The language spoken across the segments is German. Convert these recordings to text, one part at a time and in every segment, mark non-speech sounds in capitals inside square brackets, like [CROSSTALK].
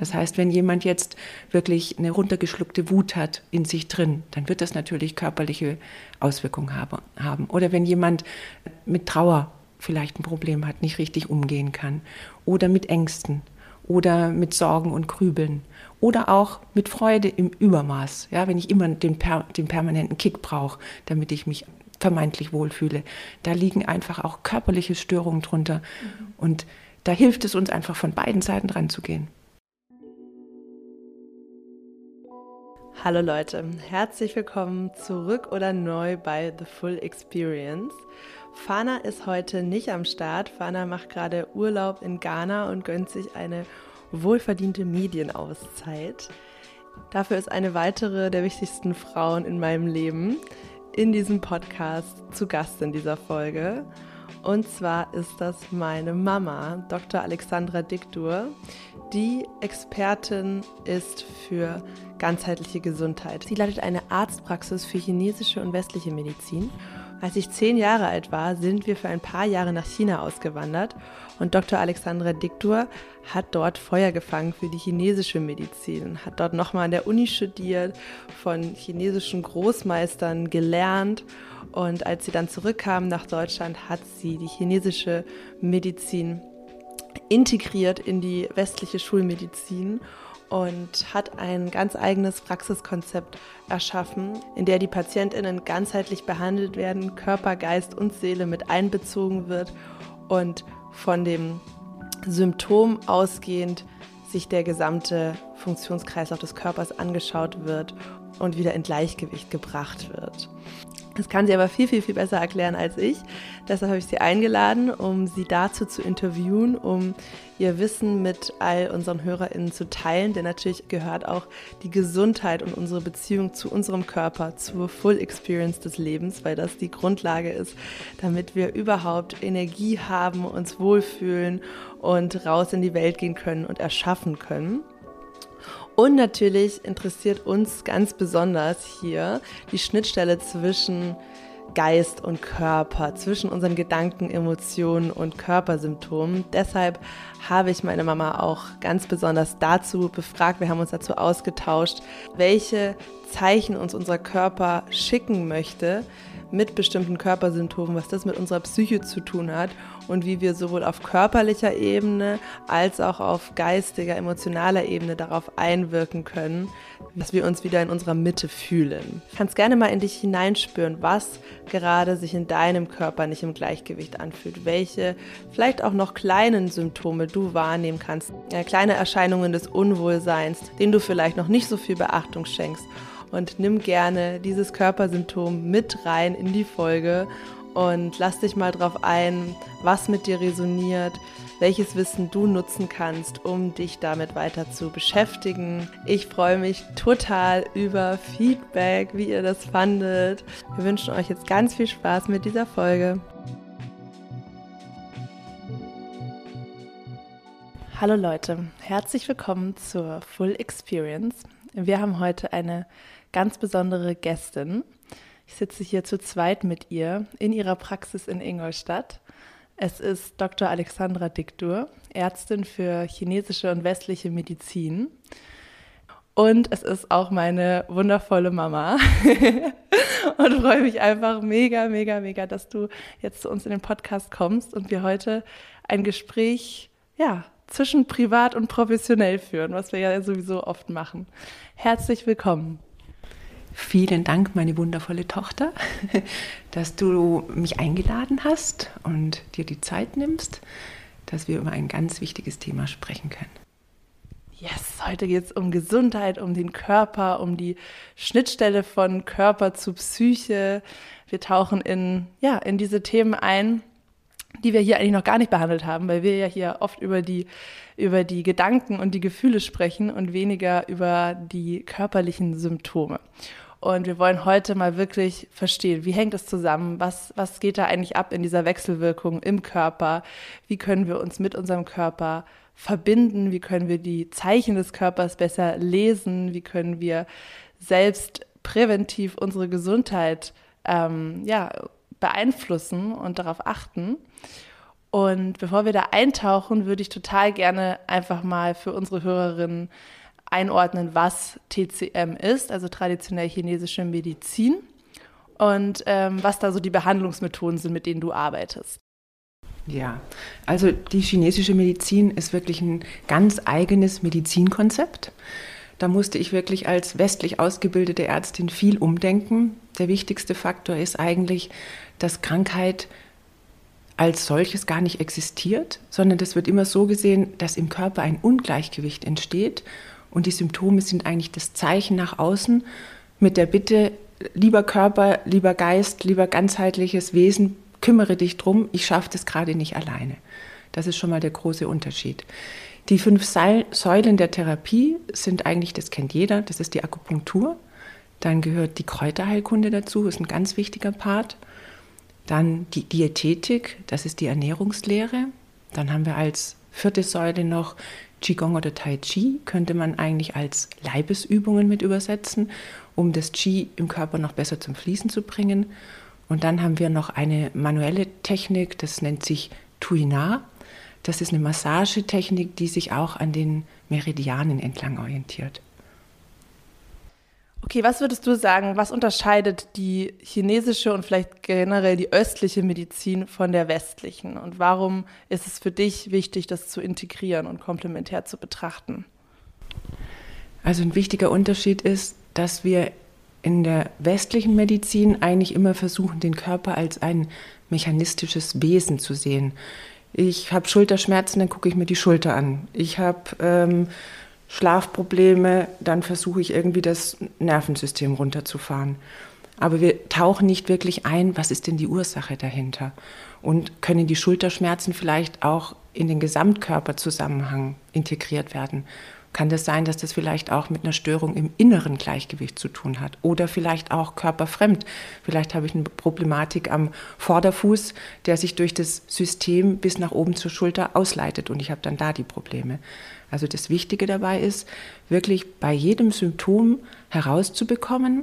Das heißt, wenn jemand jetzt wirklich eine runtergeschluckte Wut hat in sich drin, dann wird das natürlich körperliche Auswirkungen haben. Oder wenn jemand mit Trauer vielleicht ein Problem hat, nicht richtig umgehen kann. Oder mit Ängsten. Oder mit Sorgen und Grübeln. Oder auch mit Freude im Übermaß. Ja, wenn ich immer den, per, den permanenten Kick brauche, damit ich mich vermeintlich wohlfühle. Da liegen einfach auch körperliche Störungen drunter. Mhm. Und da hilft es uns einfach von beiden Seiten dran zu gehen. Hallo Leute, herzlich willkommen zurück oder neu bei The Full Experience. Fana ist heute nicht am Start. Fana macht gerade Urlaub in Ghana und gönnt sich eine wohlverdiente Medienauszeit. Dafür ist eine weitere der wichtigsten Frauen in meinem Leben in diesem Podcast zu Gast in dieser Folge. Und zwar ist das meine Mama, Dr. Alexandra Diktur, die Expertin ist für ganzheitliche Gesundheit. Sie leitet eine Arztpraxis für chinesische und westliche Medizin. Als ich zehn Jahre alt war, sind wir für ein paar Jahre nach China ausgewandert und Dr. Alexandra Diktur hat dort Feuer gefangen für die chinesische Medizin, hat dort nochmal an der Uni studiert, von chinesischen Großmeistern gelernt und als sie dann zurückkam nach Deutschland, hat sie die chinesische Medizin integriert in die westliche Schulmedizin und hat ein ganz eigenes Praxiskonzept erschaffen, in der die Patientinnen ganzheitlich behandelt werden, Körper, Geist und Seele mit einbezogen wird und von dem Symptom ausgehend sich der gesamte Funktionskreislauf des Körpers angeschaut wird und wieder in Gleichgewicht gebracht wird. Das kann sie aber viel, viel, viel besser erklären als ich. Deshalb habe ich sie eingeladen, um sie dazu zu interviewen, um ihr Wissen mit all unseren HörerInnen zu teilen. Denn natürlich gehört auch die Gesundheit und unsere Beziehung zu unserem Körper zur Full Experience des Lebens, weil das die Grundlage ist, damit wir überhaupt Energie haben, uns wohlfühlen und raus in die Welt gehen können und erschaffen können. Und natürlich interessiert uns ganz besonders hier die Schnittstelle zwischen Geist und Körper, zwischen unseren Gedanken, Emotionen und Körpersymptomen. Deshalb habe ich meine Mama auch ganz besonders dazu befragt. Wir haben uns dazu ausgetauscht, welche Zeichen uns unser Körper schicken möchte, mit bestimmten Körpersymptomen, was das mit unserer Psyche zu tun hat und wie wir sowohl auf körperlicher Ebene als auch auf geistiger, emotionaler Ebene darauf einwirken können, dass wir uns wieder in unserer Mitte fühlen. Du kannst gerne mal in dich hineinspüren, was gerade sich in deinem Körper nicht im Gleichgewicht anfühlt, welche vielleicht auch noch kleinen Symptome du wahrnehmen kannst, ja, kleine Erscheinungen des Unwohlseins, denen du vielleicht noch nicht so viel Beachtung schenkst und nimm gerne dieses Körpersymptom mit rein in die Folge und lass dich mal drauf ein, was mit dir resoniert, welches Wissen du nutzen kannst, um dich damit weiter zu beschäftigen. Ich freue mich total über Feedback, wie ihr das fandet. Wir wünschen euch jetzt ganz viel Spaß mit dieser Folge. Hallo Leute, herzlich willkommen zur Full Experience. Wir haben heute eine ganz besondere Gästin. Ich sitze hier zu zweit mit ihr in ihrer Praxis in Ingolstadt. Es ist Dr. Alexandra Diktur, Ärztin für chinesische und westliche Medizin. Und es ist auch meine wundervolle Mama. [LAUGHS] und freue mich einfach mega, mega, mega, dass du jetzt zu uns in den Podcast kommst und wir heute ein Gespräch, ja, zwischen privat und professionell führen, was wir ja sowieso oft machen. Herzlich willkommen. Vielen Dank, meine wundervolle Tochter, [LAUGHS] dass du mich eingeladen hast und dir die Zeit nimmst, dass wir über ein ganz wichtiges Thema sprechen können. Yes, heute geht es um Gesundheit, um den Körper, um die Schnittstelle von Körper zu Psyche. Wir tauchen in, ja, in diese Themen ein, die wir hier eigentlich noch gar nicht behandelt haben, weil wir ja hier oft über die, über die Gedanken und die Gefühle sprechen und weniger über die körperlichen Symptome. Und wir wollen heute mal wirklich verstehen, wie hängt es zusammen? Was, was geht da eigentlich ab in dieser Wechselwirkung im Körper? Wie können wir uns mit unserem Körper verbinden? Wie können wir die Zeichen des Körpers besser lesen? Wie können wir selbst präventiv unsere Gesundheit ähm, ja, beeinflussen und darauf achten? Und bevor wir da eintauchen, würde ich total gerne einfach mal für unsere Hörerinnen einordnen, was TCM ist, also traditionell chinesische Medizin, und ähm, was da so die Behandlungsmethoden sind, mit denen du arbeitest. Ja, also die chinesische Medizin ist wirklich ein ganz eigenes Medizinkonzept. Da musste ich wirklich als westlich ausgebildete Ärztin viel umdenken. Der wichtigste Faktor ist eigentlich, dass Krankheit als solches gar nicht existiert, sondern das wird immer so gesehen, dass im Körper ein Ungleichgewicht entsteht und die Symptome sind eigentlich das Zeichen nach außen mit der Bitte, lieber Körper, lieber Geist, lieber ganzheitliches Wesen, kümmere dich drum, ich schaffe das gerade nicht alleine. Das ist schon mal der große Unterschied. Die fünf Säulen der Therapie sind eigentlich, das kennt jeder, das ist die Akupunktur. Dann gehört die Kräuterheilkunde dazu, ist ein ganz wichtiger Part. Dann die Diätetik, das ist die Ernährungslehre. Dann haben wir als vierte Säule noch Qigong oder Tai Chi, könnte man eigentlich als Leibesübungen mit übersetzen, um das Qi im Körper noch besser zum Fließen zu bringen. Und dann haben wir noch eine manuelle Technik, das nennt sich Tuina. Das ist eine Massagetechnik, die sich auch an den Meridianen entlang orientiert. Okay, was würdest du sagen, was unterscheidet die chinesische und vielleicht generell die östliche Medizin von der westlichen? Und warum ist es für dich wichtig, das zu integrieren und komplementär zu betrachten? Also ein wichtiger Unterschied ist, dass wir in der westlichen Medizin eigentlich immer versuchen, den Körper als ein mechanistisches Wesen zu sehen. Ich habe Schulterschmerzen, dann gucke ich mir die Schulter an. Ich habe ähm, Schlafprobleme, dann versuche ich irgendwie das Nervensystem runterzufahren. Aber wir tauchen nicht wirklich ein, was ist denn die Ursache dahinter? Und können die Schulterschmerzen vielleicht auch in den Gesamtkörperzusammenhang integriert werden? Kann das sein, dass das vielleicht auch mit einer Störung im inneren Gleichgewicht zu tun hat? Oder vielleicht auch körperfremd? Vielleicht habe ich eine Problematik am Vorderfuß, der sich durch das System bis nach oben zur Schulter ausleitet und ich habe dann da die Probleme. Also das Wichtige dabei ist, wirklich bei jedem Symptom herauszubekommen,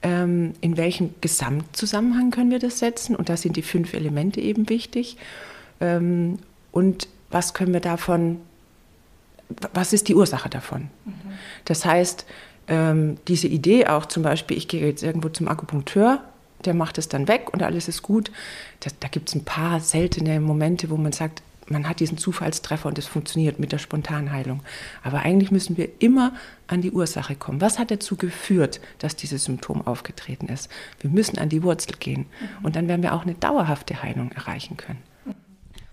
ähm, in welchem Gesamtzusammenhang können wir das setzen. Und da sind die fünf Elemente eben wichtig. Ähm, und was können wir davon, was ist die Ursache davon? Mhm. Das heißt, ähm, diese Idee auch zum Beispiel, ich gehe jetzt irgendwo zum Akupunkteur, der macht es dann weg und alles ist gut. Das, da gibt es ein paar seltene Momente, wo man sagt, man hat diesen Zufallstreffer und es funktioniert mit der Spontanheilung. Aber eigentlich müssen wir immer an die Ursache kommen. Was hat dazu geführt, dass dieses Symptom aufgetreten ist? Wir müssen an die Wurzel gehen. Mhm. Und dann werden wir auch eine dauerhafte Heilung erreichen können.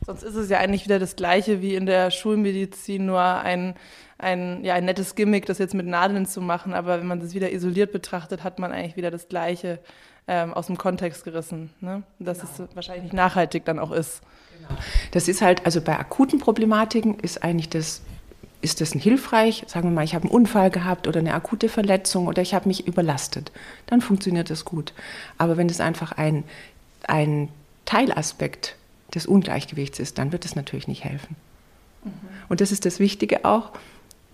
Sonst ist es ja eigentlich wieder das Gleiche wie in der Schulmedizin, nur ein, ein, ja, ein nettes Gimmick, das jetzt mit Nadeln zu machen. Aber wenn man das wieder isoliert betrachtet, hat man eigentlich wieder das Gleiche ähm, aus dem Kontext gerissen. Ne? Dass genau. es wahrscheinlich nicht nachhaltig dann auch ist. Das ist halt, also bei akuten Problematiken ist eigentlich das ist das hilfreich? Sagen wir mal, ich habe einen Unfall gehabt oder eine akute Verletzung oder ich habe mich überlastet. Dann funktioniert das gut. Aber wenn es einfach ein, ein Teilaspekt des Ungleichgewichts ist, dann wird es natürlich nicht helfen. Mhm. Und das ist das Wichtige auch,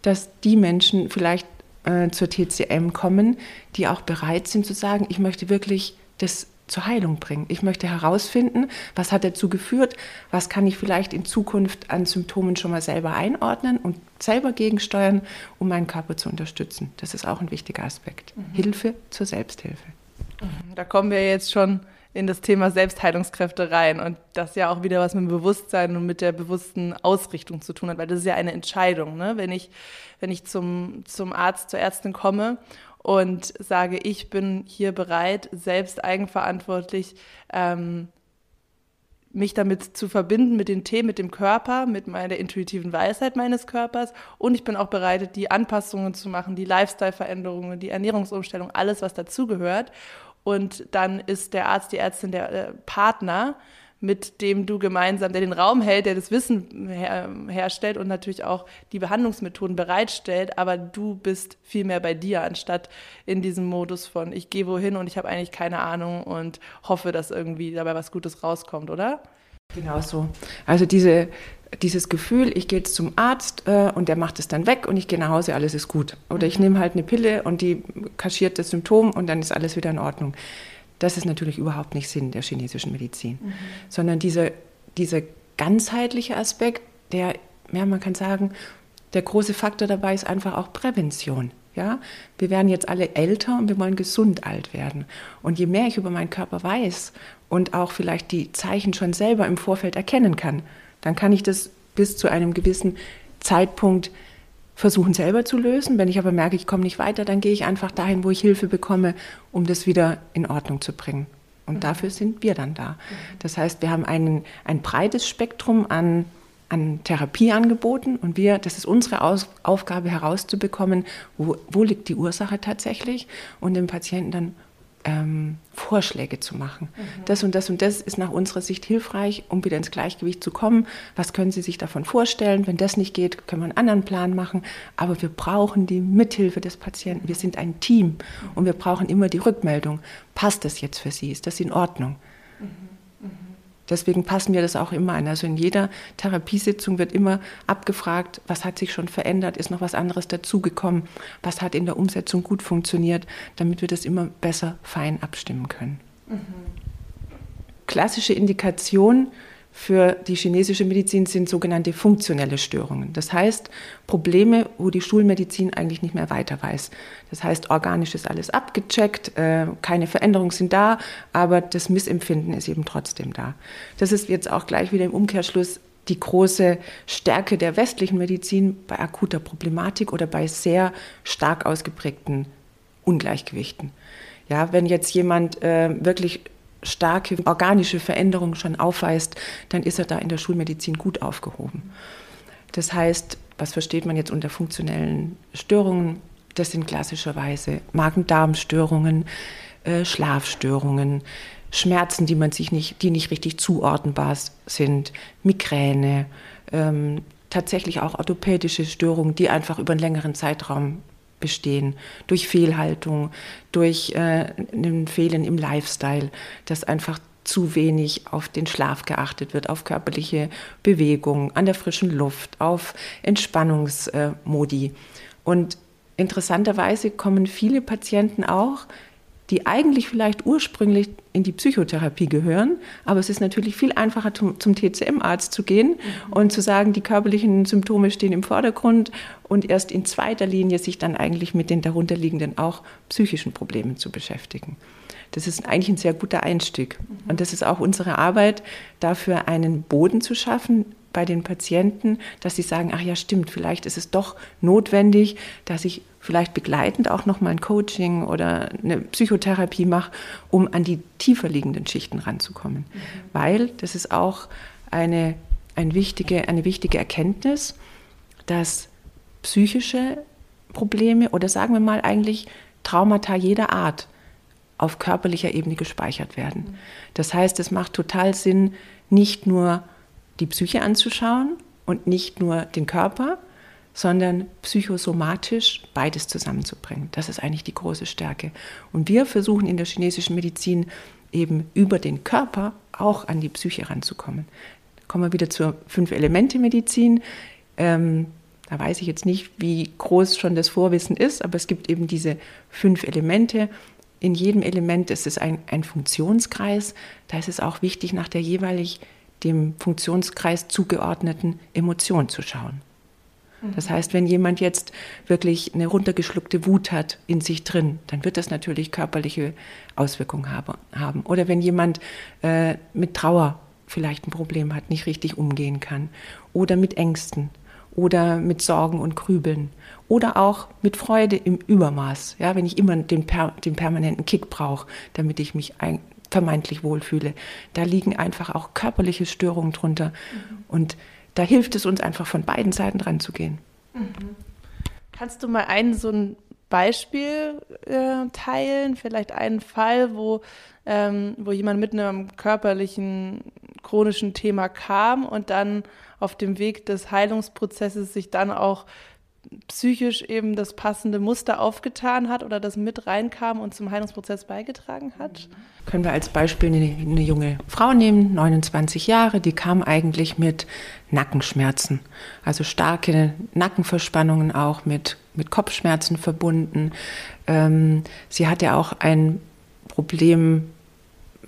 dass die Menschen vielleicht äh, zur TCM kommen, die auch bereit sind zu sagen, ich möchte wirklich das zur Heilung bringen. Ich möchte herausfinden, was hat dazu geführt, was kann ich vielleicht in Zukunft an Symptomen schon mal selber einordnen und selber gegensteuern, um meinen Körper zu unterstützen. Das ist auch ein wichtiger Aspekt. Mhm. Hilfe zur Selbsthilfe. Mhm. Da kommen wir jetzt schon in das Thema Selbstheilungskräfte rein und das ja auch wieder was mit dem Bewusstsein und mit der bewussten Ausrichtung zu tun hat, weil das ist ja eine Entscheidung. Ne? Wenn ich, wenn ich zum, zum Arzt, zur Ärztin komme und sage, ich bin hier bereit, selbst eigenverantwortlich ähm, mich damit zu verbinden, mit den Themen, mit dem Körper, mit meiner intuitiven Weisheit meines Körpers. Und ich bin auch bereit, die Anpassungen zu machen, die Lifestyle-Veränderungen, die Ernährungsumstellung, alles, was dazugehört. Und dann ist der Arzt, die Ärztin der äh, Partner, mit dem du gemeinsam, der den Raum hält, der das Wissen her, herstellt und natürlich auch die Behandlungsmethoden bereitstellt, aber du bist viel mehr bei dir, anstatt in diesem Modus von ich gehe wohin und ich habe eigentlich keine Ahnung und hoffe, dass irgendwie dabei was Gutes rauskommt, oder? Genau so. Also diese, dieses Gefühl, ich gehe jetzt zum Arzt äh, und der macht es dann weg und ich gehe nach Hause, alles ist gut. Oder ich nehme halt eine Pille und die kaschiert das Symptom und dann ist alles wieder in Ordnung. Das ist natürlich überhaupt nicht Sinn der chinesischen Medizin, mhm. sondern diese, diese ganzheitliche Aspekt, der, ja, man kann sagen, der große Faktor dabei ist einfach auch Prävention. Ja, wir werden jetzt alle älter und wir wollen gesund alt werden. Und je mehr ich über meinen Körper weiß und auch vielleicht die Zeichen schon selber im Vorfeld erkennen kann, dann kann ich das bis zu einem gewissen Zeitpunkt versuchen selber zu lösen. Wenn ich aber merke, ich komme nicht weiter, dann gehe ich einfach dahin, wo ich Hilfe bekomme, um das wieder in Ordnung zu bringen. Und mhm. dafür sind wir dann da. Mhm. Das heißt, wir haben einen, ein breites Spektrum an, an Therapieangeboten und wir, das ist unsere Aus Aufgabe herauszubekommen, wo, wo liegt die Ursache tatsächlich und dem Patienten dann ähm, Vorschläge zu machen. Mhm. Das und das und das ist nach unserer Sicht hilfreich, um wieder ins Gleichgewicht zu kommen. Was können Sie sich davon vorstellen? Wenn das nicht geht, können wir einen anderen Plan machen. Aber wir brauchen die Mithilfe des Patienten. Wir sind ein Team und wir brauchen immer die Rückmeldung. Passt das jetzt für Sie? Ist das in Ordnung? Mhm. Deswegen passen wir das auch immer an. Also in jeder Therapiesitzung wird immer abgefragt, was hat sich schon verändert, ist noch was anderes dazugekommen, was hat in der Umsetzung gut funktioniert, damit wir das immer besser fein abstimmen können. Mhm. Klassische Indikation für die chinesische Medizin sind sogenannte funktionelle Störungen. Das heißt Probleme, wo die Schulmedizin eigentlich nicht mehr weiter weiß. Das heißt, organisch ist alles abgecheckt, äh, keine Veränderungen sind da, aber das Missempfinden ist eben trotzdem da. Das ist jetzt auch gleich wieder im Umkehrschluss die große Stärke der westlichen Medizin bei akuter Problematik oder bei sehr stark ausgeprägten Ungleichgewichten. Ja, wenn jetzt jemand äh, wirklich starke organische Veränderungen schon aufweist, dann ist er da in der Schulmedizin gut aufgehoben. Das heißt, was versteht man jetzt unter funktionellen Störungen? Das sind klassischerweise Magen-Darm-Störungen, äh, Schlafstörungen, Schmerzen, die man sich nicht, die nicht richtig zuordnenbar sind, Migräne, ähm, tatsächlich auch orthopädische Störungen, die einfach über einen längeren Zeitraum bestehen, durch Fehlhaltung, durch äh, ein Fehlen im Lifestyle, dass einfach zu wenig auf den Schlaf geachtet wird, auf körperliche Bewegung, an der frischen Luft, auf Entspannungsmodi. Und interessanterweise kommen viele Patienten auch die eigentlich vielleicht ursprünglich in die Psychotherapie gehören. Aber es ist natürlich viel einfacher, zum, zum TCM-Arzt zu gehen mhm. und zu sagen, die körperlichen Symptome stehen im Vordergrund und erst in zweiter Linie sich dann eigentlich mit den darunterliegenden auch psychischen Problemen zu beschäftigen. Das ist eigentlich ein sehr guter Einstieg. Mhm. Und das ist auch unsere Arbeit, dafür einen Boden zu schaffen, bei den Patienten, dass sie sagen, ach ja, stimmt, vielleicht ist es doch notwendig, dass ich vielleicht begleitend auch noch mal ein Coaching oder eine Psychotherapie mache, um an die tiefer liegenden Schichten ranzukommen. Mhm. Weil das ist auch eine, eine, wichtige, eine wichtige Erkenntnis, dass psychische Probleme oder sagen wir mal eigentlich Traumata jeder Art auf körperlicher Ebene gespeichert werden. Mhm. Das heißt, es macht total Sinn, nicht nur die Psyche anzuschauen und nicht nur den Körper, sondern psychosomatisch beides zusammenzubringen. Das ist eigentlich die große Stärke. Und wir versuchen in der chinesischen Medizin eben über den Körper auch an die Psyche ranzukommen. Kommen wir wieder zur Fünf-Elemente-Medizin. Ähm, da weiß ich jetzt nicht, wie groß schon das Vorwissen ist, aber es gibt eben diese fünf Elemente. In jedem Element ist es ein, ein Funktionskreis. Da ist es auch wichtig, nach der jeweilig dem Funktionskreis zugeordneten Emotion zu schauen. Das heißt, wenn jemand jetzt wirklich eine runtergeschluckte Wut hat in sich drin, dann wird das natürlich körperliche Auswirkungen haben. Oder wenn jemand äh, mit Trauer vielleicht ein Problem hat, nicht richtig umgehen kann. Oder mit Ängsten. Oder mit Sorgen und Grübeln. Oder auch mit Freude im Übermaß. Ja, wenn ich immer den, per, den permanenten Kick brauche, damit ich mich ein, vermeintlich wohlfühle. Da liegen einfach auch körperliche Störungen drunter. Mhm. Und da hilft es uns einfach von beiden Seiten dran zu gehen. Mhm. Kannst du mal ein so ein Beispiel äh, teilen, vielleicht einen Fall, wo, ähm, wo jemand mit einem körperlichen chronischen Thema kam und dann auf dem Weg des Heilungsprozesses sich dann auch psychisch eben das passende Muster aufgetan hat oder das mit reinkam und zum Heilungsprozess beigetragen hat? Können wir als Beispiel eine, eine, junge Frau nehmen, 29 Jahre, die kam eigentlich mit Nackenschmerzen, also starke Nackenverspannungen auch mit, mit Kopfschmerzen verbunden. Ähm, sie hatte auch ein Problem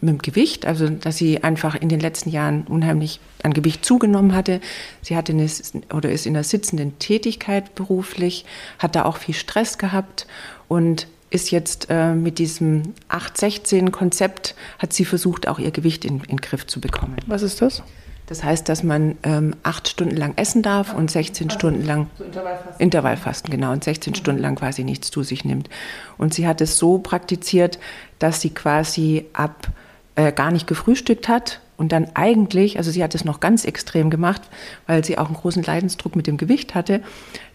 mit dem Gewicht, also dass sie einfach in den letzten Jahren unheimlich an Gewicht zugenommen hatte. Sie hatte eine, oder ist in der sitzenden Tätigkeit beruflich, hat da auch viel Stress gehabt und ist jetzt äh, mit diesem 8-16-Konzept, hat sie versucht, auch ihr Gewicht in, in den Griff zu bekommen. Was ist das? Das heißt, dass man ähm, acht Stunden lang essen darf und 16 Stunden lang so Intervallfasten. Intervallfasten, genau, und 16 mhm. Stunden lang quasi nichts zu sich nimmt. Und sie hat es so praktiziert, dass sie quasi ab äh, gar nicht gefrühstückt hat und dann eigentlich, also sie hat es noch ganz extrem gemacht, weil sie auch einen großen Leidensdruck mit dem Gewicht hatte,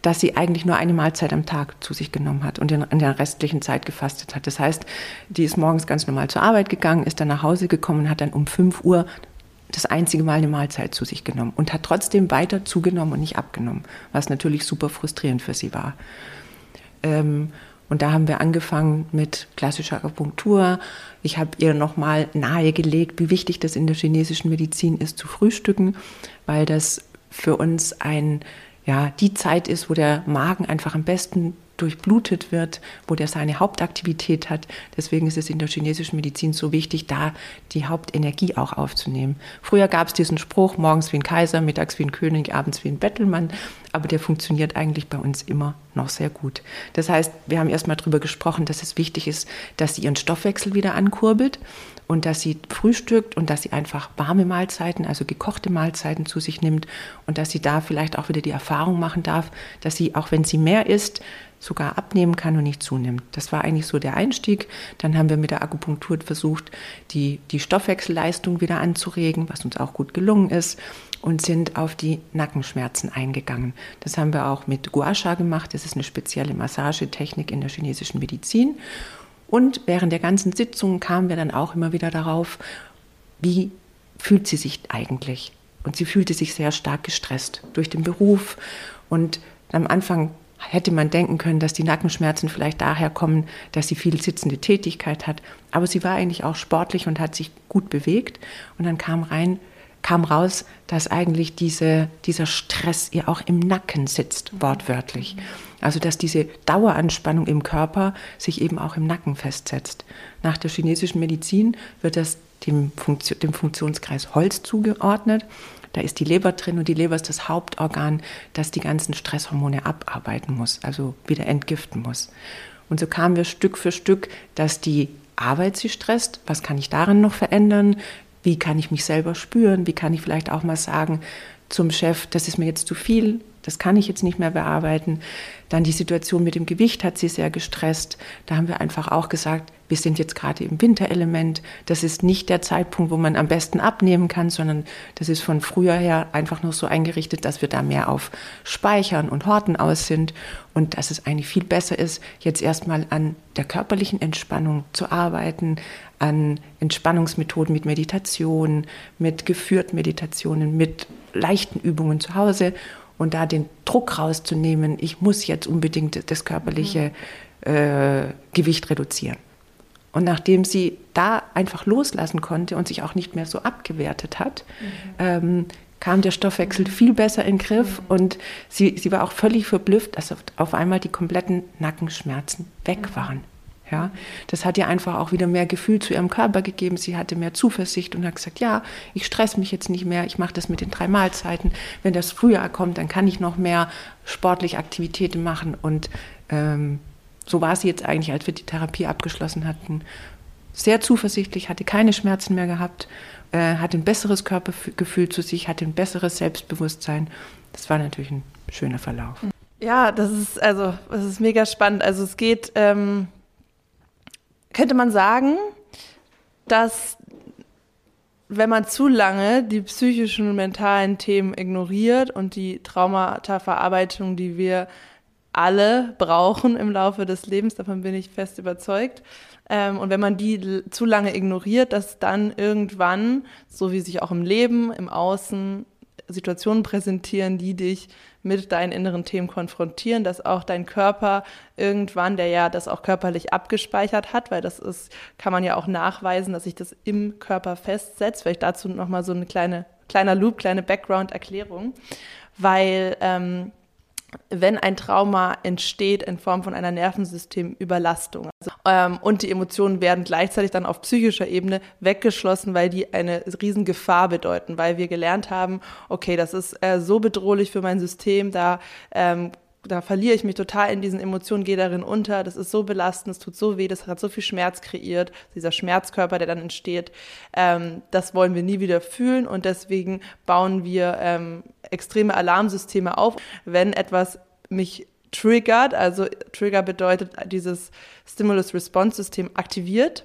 dass sie eigentlich nur eine Mahlzeit am Tag zu sich genommen hat und in, der restlichen Zeit gefastet hat. Das heißt, die ist morgens ganz normal zur Arbeit gegangen, ist dann nach Hause gekommen und hat dann um 5 Uhr das einzige Mal eine Mahlzeit zu sich genommen und hat trotzdem weiter zugenommen und nicht abgenommen, was natürlich super frustrierend für sie war. Ähm, und da haben wir angefangen mit klassischer Akupunktur. Ich habe ihr nochmal nahegelegt, wie wichtig das in der chinesischen Medizin ist, zu frühstücken, weil das für uns ein, ja, die Zeit ist, wo der Magen einfach am besten durchblutet wird, wo der seine Hauptaktivität hat. Deswegen ist es in der chinesischen Medizin so wichtig, da die Hauptenergie auch aufzunehmen. Früher gab es diesen Spruch, morgens wie ein Kaiser, mittags wie ein König, abends wie ein Bettelmann, aber der funktioniert eigentlich bei uns immer noch sehr gut. Das heißt, wir haben erstmal darüber gesprochen, dass es wichtig ist, dass sie ihren Stoffwechsel wieder ankurbelt und dass sie frühstückt und dass sie einfach warme Mahlzeiten, also gekochte Mahlzeiten zu sich nimmt und dass sie da vielleicht auch wieder die Erfahrung machen darf, dass sie, auch wenn sie mehr isst, sogar abnehmen kann und nicht zunimmt. Das war eigentlich so der Einstieg. Dann haben wir mit der Akupunktur versucht, die, die Stoffwechselleistung wieder anzuregen, was uns auch gut gelungen ist, und sind auf die Nackenschmerzen eingegangen. Das haben wir auch mit Gua Sha gemacht. Das ist eine spezielle Massagetechnik in der chinesischen Medizin. Und während der ganzen Sitzung kamen wir dann auch immer wieder darauf, wie fühlt sie sich eigentlich? Und sie fühlte sich sehr stark gestresst durch den Beruf. Und am Anfang hätte man denken können, dass die Nackenschmerzen vielleicht daher kommen, dass sie viel sitzende Tätigkeit hat. Aber sie war eigentlich auch sportlich und hat sich gut bewegt. Und dann kam rein, kam raus, dass eigentlich diese, dieser Stress ihr auch im Nacken sitzt, wortwörtlich. Also dass diese Daueranspannung im Körper sich eben auch im Nacken festsetzt. Nach der chinesischen Medizin wird das dem, Funktion, dem Funktionskreis Holz zugeordnet. Da ist die Leber drin und die Leber ist das Hauptorgan, das die ganzen Stresshormone abarbeiten muss, also wieder entgiften muss. Und so kamen wir Stück für Stück, dass die Arbeit sie stresst. Was kann ich daran noch verändern? Wie kann ich mich selber spüren? Wie kann ich vielleicht auch mal sagen zum Chef, das ist mir jetzt zu viel, das kann ich jetzt nicht mehr bearbeiten. Dann die Situation mit dem Gewicht hat sie sehr gestresst. Da haben wir einfach auch gesagt, wir sind jetzt gerade im Winterelement. Das ist nicht der Zeitpunkt, wo man am besten abnehmen kann, sondern das ist von früher her einfach nur so eingerichtet, dass wir da mehr auf Speichern und Horten aus sind und dass es eigentlich viel besser ist, jetzt erstmal an der körperlichen Entspannung zu arbeiten, an Entspannungsmethoden mit Meditation, mit geführten Meditationen, mit leichten Übungen zu Hause und da den Druck rauszunehmen, ich muss jetzt unbedingt das körperliche äh, Gewicht reduzieren. Und nachdem sie da einfach loslassen konnte und sich auch nicht mehr so abgewertet hat, mhm. ähm, kam der Stoffwechsel viel besser in den Griff mhm. und sie, sie war auch völlig verblüfft, dass auf, auf einmal die kompletten Nackenschmerzen weg mhm. waren. Ja, das hat ihr einfach auch wieder mehr Gefühl zu ihrem Körper gegeben. Sie hatte mehr Zuversicht und hat gesagt, ja, ich stress mich jetzt nicht mehr, ich mache das mit den drei Mahlzeiten. Wenn das Frühjahr kommt, dann kann ich noch mehr sportliche Aktivitäten machen. Und ähm, so war sie jetzt eigentlich, als wir die Therapie abgeschlossen hatten, sehr zuversichtlich, hatte keine Schmerzen mehr gehabt, äh, hatte ein besseres Körpergefühl zu sich, hatte ein besseres Selbstbewusstsein. Das war natürlich ein schöner Verlauf. Ja, das ist also, das ist mega spannend. Also es geht ähm könnte man sagen, dass wenn man zu lange die psychischen und mentalen Themen ignoriert und die Traumata-Verarbeitung, die wir alle brauchen im Laufe des Lebens, davon bin ich fest überzeugt, ähm, und wenn man die zu lange ignoriert, dass dann irgendwann, so wie sich auch im Leben, im Außen, Situationen präsentieren, die dich mit deinen inneren Themen konfrontieren, dass auch dein Körper irgendwann, der ja das auch körperlich abgespeichert hat, weil das ist, kann man ja auch nachweisen, dass sich das im Körper festsetzt. Vielleicht dazu nochmal so eine kleine, kleiner Loop, kleine Background-Erklärung, weil ähm, wenn ein Trauma entsteht in Form von einer Nervensystemüberlastung. Ähm, und die Emotionen werden gleichzeitig dann auf psychischer Ebene weggeschlossen, weil die eine riesen Gefahr bedeuten, weil wir gelernt haben, okay, das ist äh, so bedrohlich für mein System, da ähm, da verliere ich mich total in diesen Emotionen, gehe darin unter. Das ist so belastend, es tut so weh, das hat so viel Schmerz kreiert, dieser Schmerzkörper, der dann entsteht. Ähm, das wollen wir nie wieder fühlen und deswegen bauen wir ähm, extreme Alarmsysteme auf, wenn etwas mich triggert. Also Trigger bedeutet dieses Stimulus-Response-System aktiviert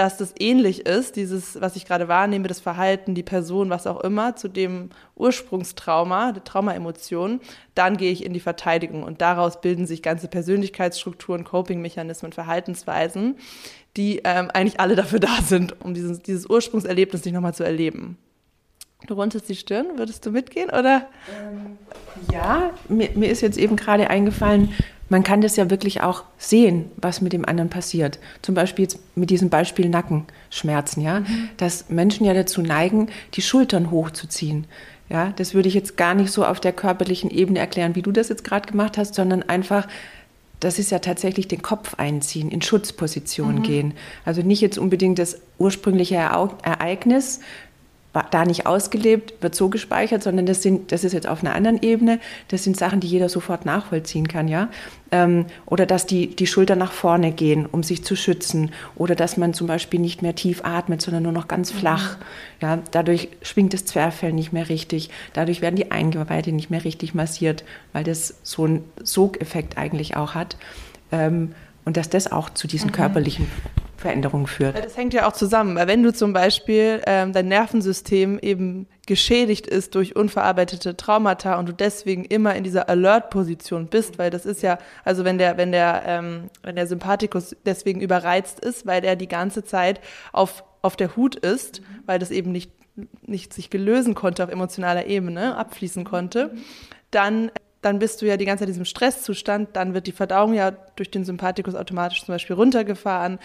dass das ähnlich ist, dieses, was ich gerade wahrnehme, das Verhalten, die Person, was auch immer, zu dem Ursprungstrauma, der Traumaemotion, dann gehe ich in die Verteidigung und daraus bilden sich ganze Persönlichkeitsstrukturen, Coping-Mechanismen, Verhaltensweisen, die ähm, eigentlich alle dafür da sind, um dieses, dieses Ursprungserlebnis nicht nochmal zu erleben. Du runzelst die Stirn, würdest du mitgehen oder? Ähm, ja, mir, mir ist jetzt eben gerade eingefallen, man kann das ja wirklich auch sehen, was mit dem anderen passiert. Zum Beispiel jetzt mit diesem Beispiel Nackenschmerzen, ja, mhm. dass Menschen ja dazu neigen, die Schultern hochzuziehen. Ja, das würde ich jetzt gar nicht so auf der körperlichen Ebene erklären, wie du das jetzt gerade gemacht hast, sondern einfach, das ist ja tatsächlich den Kopf einziehen, in Schutzposition mhm. gehen. Also nicht jetzt unbedingt das ursprüngliche Ereignis da nicht ausgelebt, wird so gespeichert, sondern das sind, das ist jetzt auf einer anderen Ebene, das sind Sachen, die jeder sofort nachvollziehen kann, ja. Ähm, oder dass die, die Schultern nach vorne gehen, um sich zu schützen. Oder dass man zum Beispiel nicht mehr tief atmet, sondern nur noch ganz mhm. flach. Mhm. Ja, dadurch schwingt das Zwerchfell nicht mehr richtig. Dadurch werden die Eingeweide nicht mehr richtig massiert, weil das so einen Sogeffekt eigentlich auch hat. Ähm, und dass das auch zu diesen mhm. körperlichen Veränderungen führt. Das hängt ja auch zusammen, weil wenn du zum Beispiel ähm, dein Nervensystem eben geschädigt ist durch unverarbeitete Traumata und du deswegen immer in dieser Alert-Position bist, weil das ist ja, also wenn der, wenn der, ähm, wenn der Sympathikus deswegen überreizt ist, weil er die ganze Zeit auf, auf der Hut ist, mhm. weil das eben nicht, nicht sich gelösen konnte auf emotionaler Ebene, abfließen konnte, dann dann bist du ja die ganze Zeit in diesem Stresszustand, dann wird die Verdauung ja durch den Sympathikus automatisch zum Beispiel runtergefahren,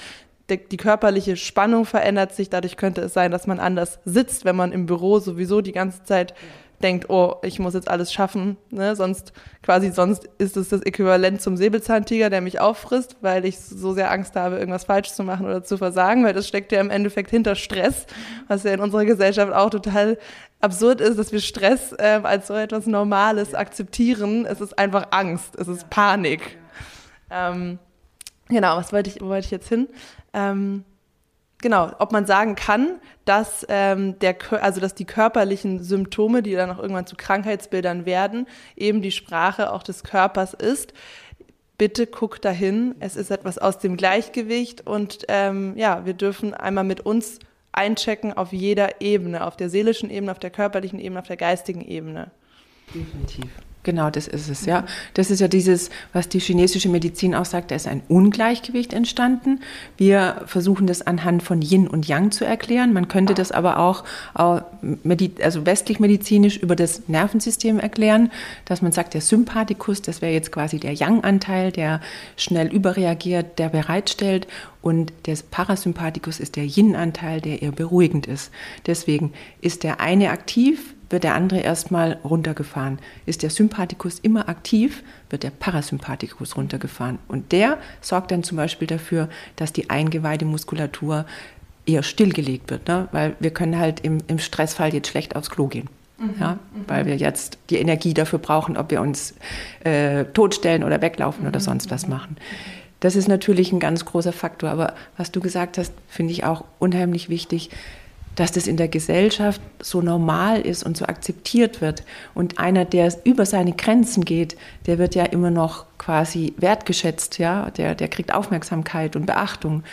die körperliche Spannung verändert sich. Dadurch könnte es sein, dass man anders sitzt, wenn man im Büro sowieso die ganze Zeit ja. denkt, oh, ich muss jetzt alles schaffen. Ne? Sonst quasi sonst ist es das Äquivalent zum Säbelzahntiger, der mich auffrisst, weil ich so sehr Angst habe, irgendwas falsch zu machen oder zu versagen, weil das steckt ja im Endeffekt hinter Stress, was ja in unserer Gesellschaft auch total absurd ist, dass wir Stress äh, als so etwas Normales akzeptieren. Es ist einfach Angst, es ist Panik. Ähm, genau, was wollte ich, wo wollte ich jetzt hin? Ähm, genau, ob man sagen kann, dass, ähm, der, also dass die körperlichen Symptome, die dann auch irgendwann zu Krankheitsbildern werden, eben die Sprache auch des Körpers ist. Bitte guck dahin, es ist etwas aus dem Gleichgewicht und ähm, ja, wir dürfen einmal mit uns einchecken auf jeder Ebene, auf der seelischen Ebene, auf der körperlichen Ebene, auf der geistigen Ebene. Definitiv. Genau, das ist es, ja. Das ist ja dieses, was die chinesische Medizin auch sagt, da ist ein Ungleichgewicht entstanden. Wir versuchen das anhand von Yin und Yang zu erklären. Man könnte das aber auch, also westlich medizinisch über das Nervensystem erklären, dass man sagt, der Sympathikus, das wäre jetzt quasi der Yang-Anteil, der schnell überreagiert, der bereitstellt. Und der Parasympathikus ist der Yin-Anteil, der eher beruhigend ist. Deswegen ist der eine aktiv, wird der andere erstmal runtergefahren. Ist der Sympathikus immer aktiv, wird der Parasympathikus runtergefahren. Und der sorgt dann zum Beispiel dafür, dass die Eingeweidemuskulatur eher stillgelegt wird, ne? weil wir können halt im, im Stressfall jetzt schlecht aufs Klo gehen. Mhm, ja, mhm. weil wir jetzt die Energie dafür brauchen, ob wir uns äh, totstellen oder weglaufen mhm, oder sonst was machen. Das ist natürlich ein ganz großer Faktor. Aber was du gesagt hast, finde ich auch unheimlich wichtig dass das in der Gesellschaft so normal ist und so akzeptiert wird. Und einer, der über seine Grenzen geht, der wird ja immer noch quasi wertgeschätzt, ja, der, der kriegt Aufmerksamkeit und Beachtung.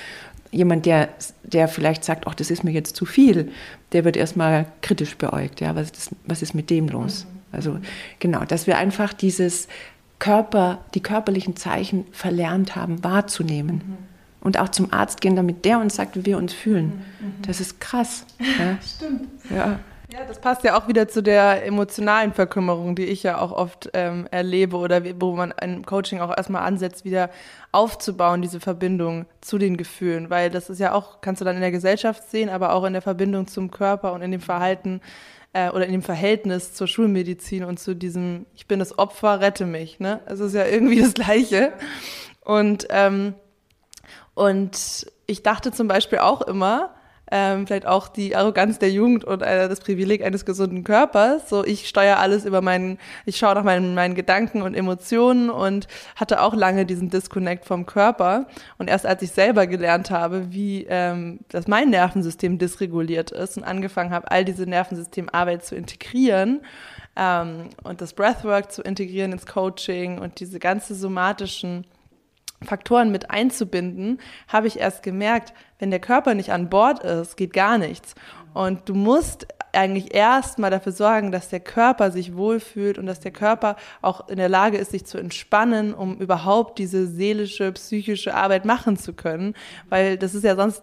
Jemand, der, der vielleicht sagt, ach, das ist mir jetzt zu viel, der wird erstmal kritisch beäugt, ja, was ist, was ist mit dem los? Mhm. Also genau, dass wir einfach dieses Körper, die körperlichen Zeichen verlernt haben wahrzunehmen. Mhm und auch zum Arzt gehen, damit der uns sagt, wie wir uns fühlen. Mhm. Das ist krass. Ja? [LAUGHS] Stimmt. Ja. Ja, das passt ja auch wieder zu der emotionalen Verkümmerung, die ich ja auch oft ähm, erlebe oder wo man ein Coaching auch erstmal ansetzt, wieder aufzubauen, diese Verbindung zu den Gefühlen. Weil das ist ja auch, kannst du dann in der Gesellschaft sehen, aber auch in der Verbindung zum Körper und in dem Verhalten äh, oder in dem Verhältnis zur Schulmedizin und zu diesem, ich bin das Opfer, rette mich. Ne? Es ist ja irgendwie das Gleiche. Und ähm, Und ich dachte zum Beispiel auch immer, ähm, vielleicht auch die Arroganz der Jugend und äh, das Privileg eines gesunden Körpers. So, ich steuere alles über meinen, ich schaue nach meinen, meinen Gedanken und Emotionen und hatte auch lange diesen Disconnect vom Körper. Und erst als ich selber gelernt habe, wie ähm, dass mein Nervensystem dysreguliert ist und angefangen habe, all diese Nervensystemarbeit zu integrieren, ähm, und das Breathwork zu integrieren ins Coaching und diese ganze somatischen Faktoren mit einzubinden, habe ich erst gemerkt, wenn der Körper nicht an Bord ist, geht gar nichts. Und du musst eigentlich erst mal dafür sorgen, dass der Körper sich wohlfühlt und dass der Körper auch in der Lage ist, sich zu entspannen, um überhaupt diese seelische, psychische Arbeit machen zu können. Weil das ist ja sonst,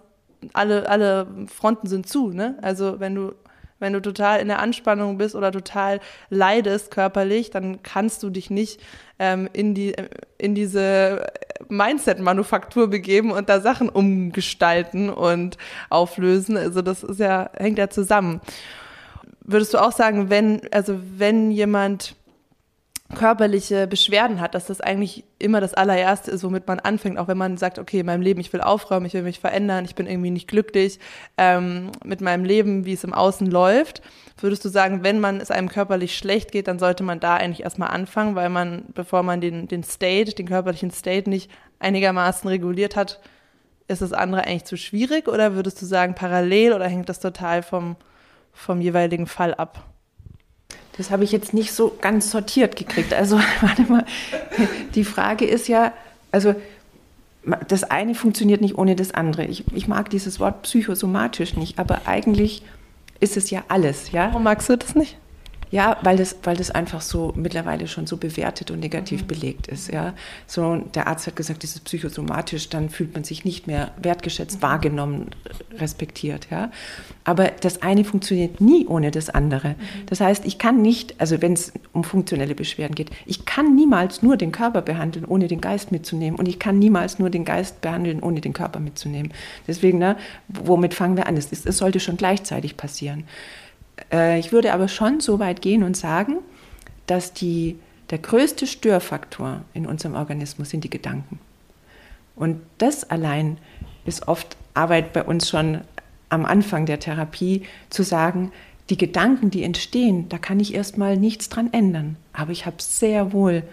alle, alle Fronten sind zu, ne? Also wenn du wenn du total in der Anspannung bist oder total leidest körperlich, dann kannst du dich nicht ähm, in, die, in diese Mindset-Manufaktur begeben und da Sachen umgestalten und auflösen. Also das ist ja, hängt ja zusammen. Würdest du auch sagen, wenn, also wenn jemand körperliche Beschwerden hat, dass das eigentlich immer das allererste ist, womit man anfängt, auch wenn man sagt, okay, in meinem Leben, ich will aufräumen, ich will mich verändern, ich bin irgendwie nicht glücklich ähm, mit meinem Leben, wie es im Außen läuft. Würdest du sagen, wenn man es einem körperlich schlecht geht, dann sollte man da eigentlich erstmal anfangen, weil man, bevor man den, den State, den körperlichen State nicht einigermaßen reguliert hat, ist das andere eigentlich zu schwierig oder würdest du sagen parallel oder hängt das total vom, vom jeweiligen Fall ab? Das habe ich jetzt nicht so ganz sortiert gekriegt. Also, [LAUGHS] warte mal. Die Frage ist ja, also das eine funktioniert nicht ohne das andere. Ich, ich mag dieses Wort psychosomatisch nicht, aber eigentlich ist es ja alles. Ja? Warum magst du das nicht? Ja, weil das, weil das einfach so mittlerweile schon so bewertet und negativ mhm. belegt ist. Ja, so der Arzt hat gesagt, das ist psychosomatisch, dann fühlt man sich nicht mehr wertgeschätzt, mhm. wahrgenommen, respektiert. Ja, aber das eine funktioniert nie ohne das andere. Mhm. Das heißt, ich kann nicht, also wenn es um funktionelle Beschwerden geht, ich kann niemals nur den Körper behandeln, ohne den Geist mitzunehmen, und ich kann niemals nur den Geist behandeln, ohne den Körper mitzunehmen. Deswegen, ne, womit fangen wir an? Es, es sollte schon gleichzeitig passieren. Äh, ich würde aber schon so weit gehen und sagen, dass die, der größte Störfaktor in unserem Organismus sind die Gedanken. Und das allein ist oft Arbeit bei uns schon am Anfang der Therapie, zu sagen, die Gedanken, die entstehen, da kann ich erstmal nichts dran ändern. Aber ich habe sehr wohl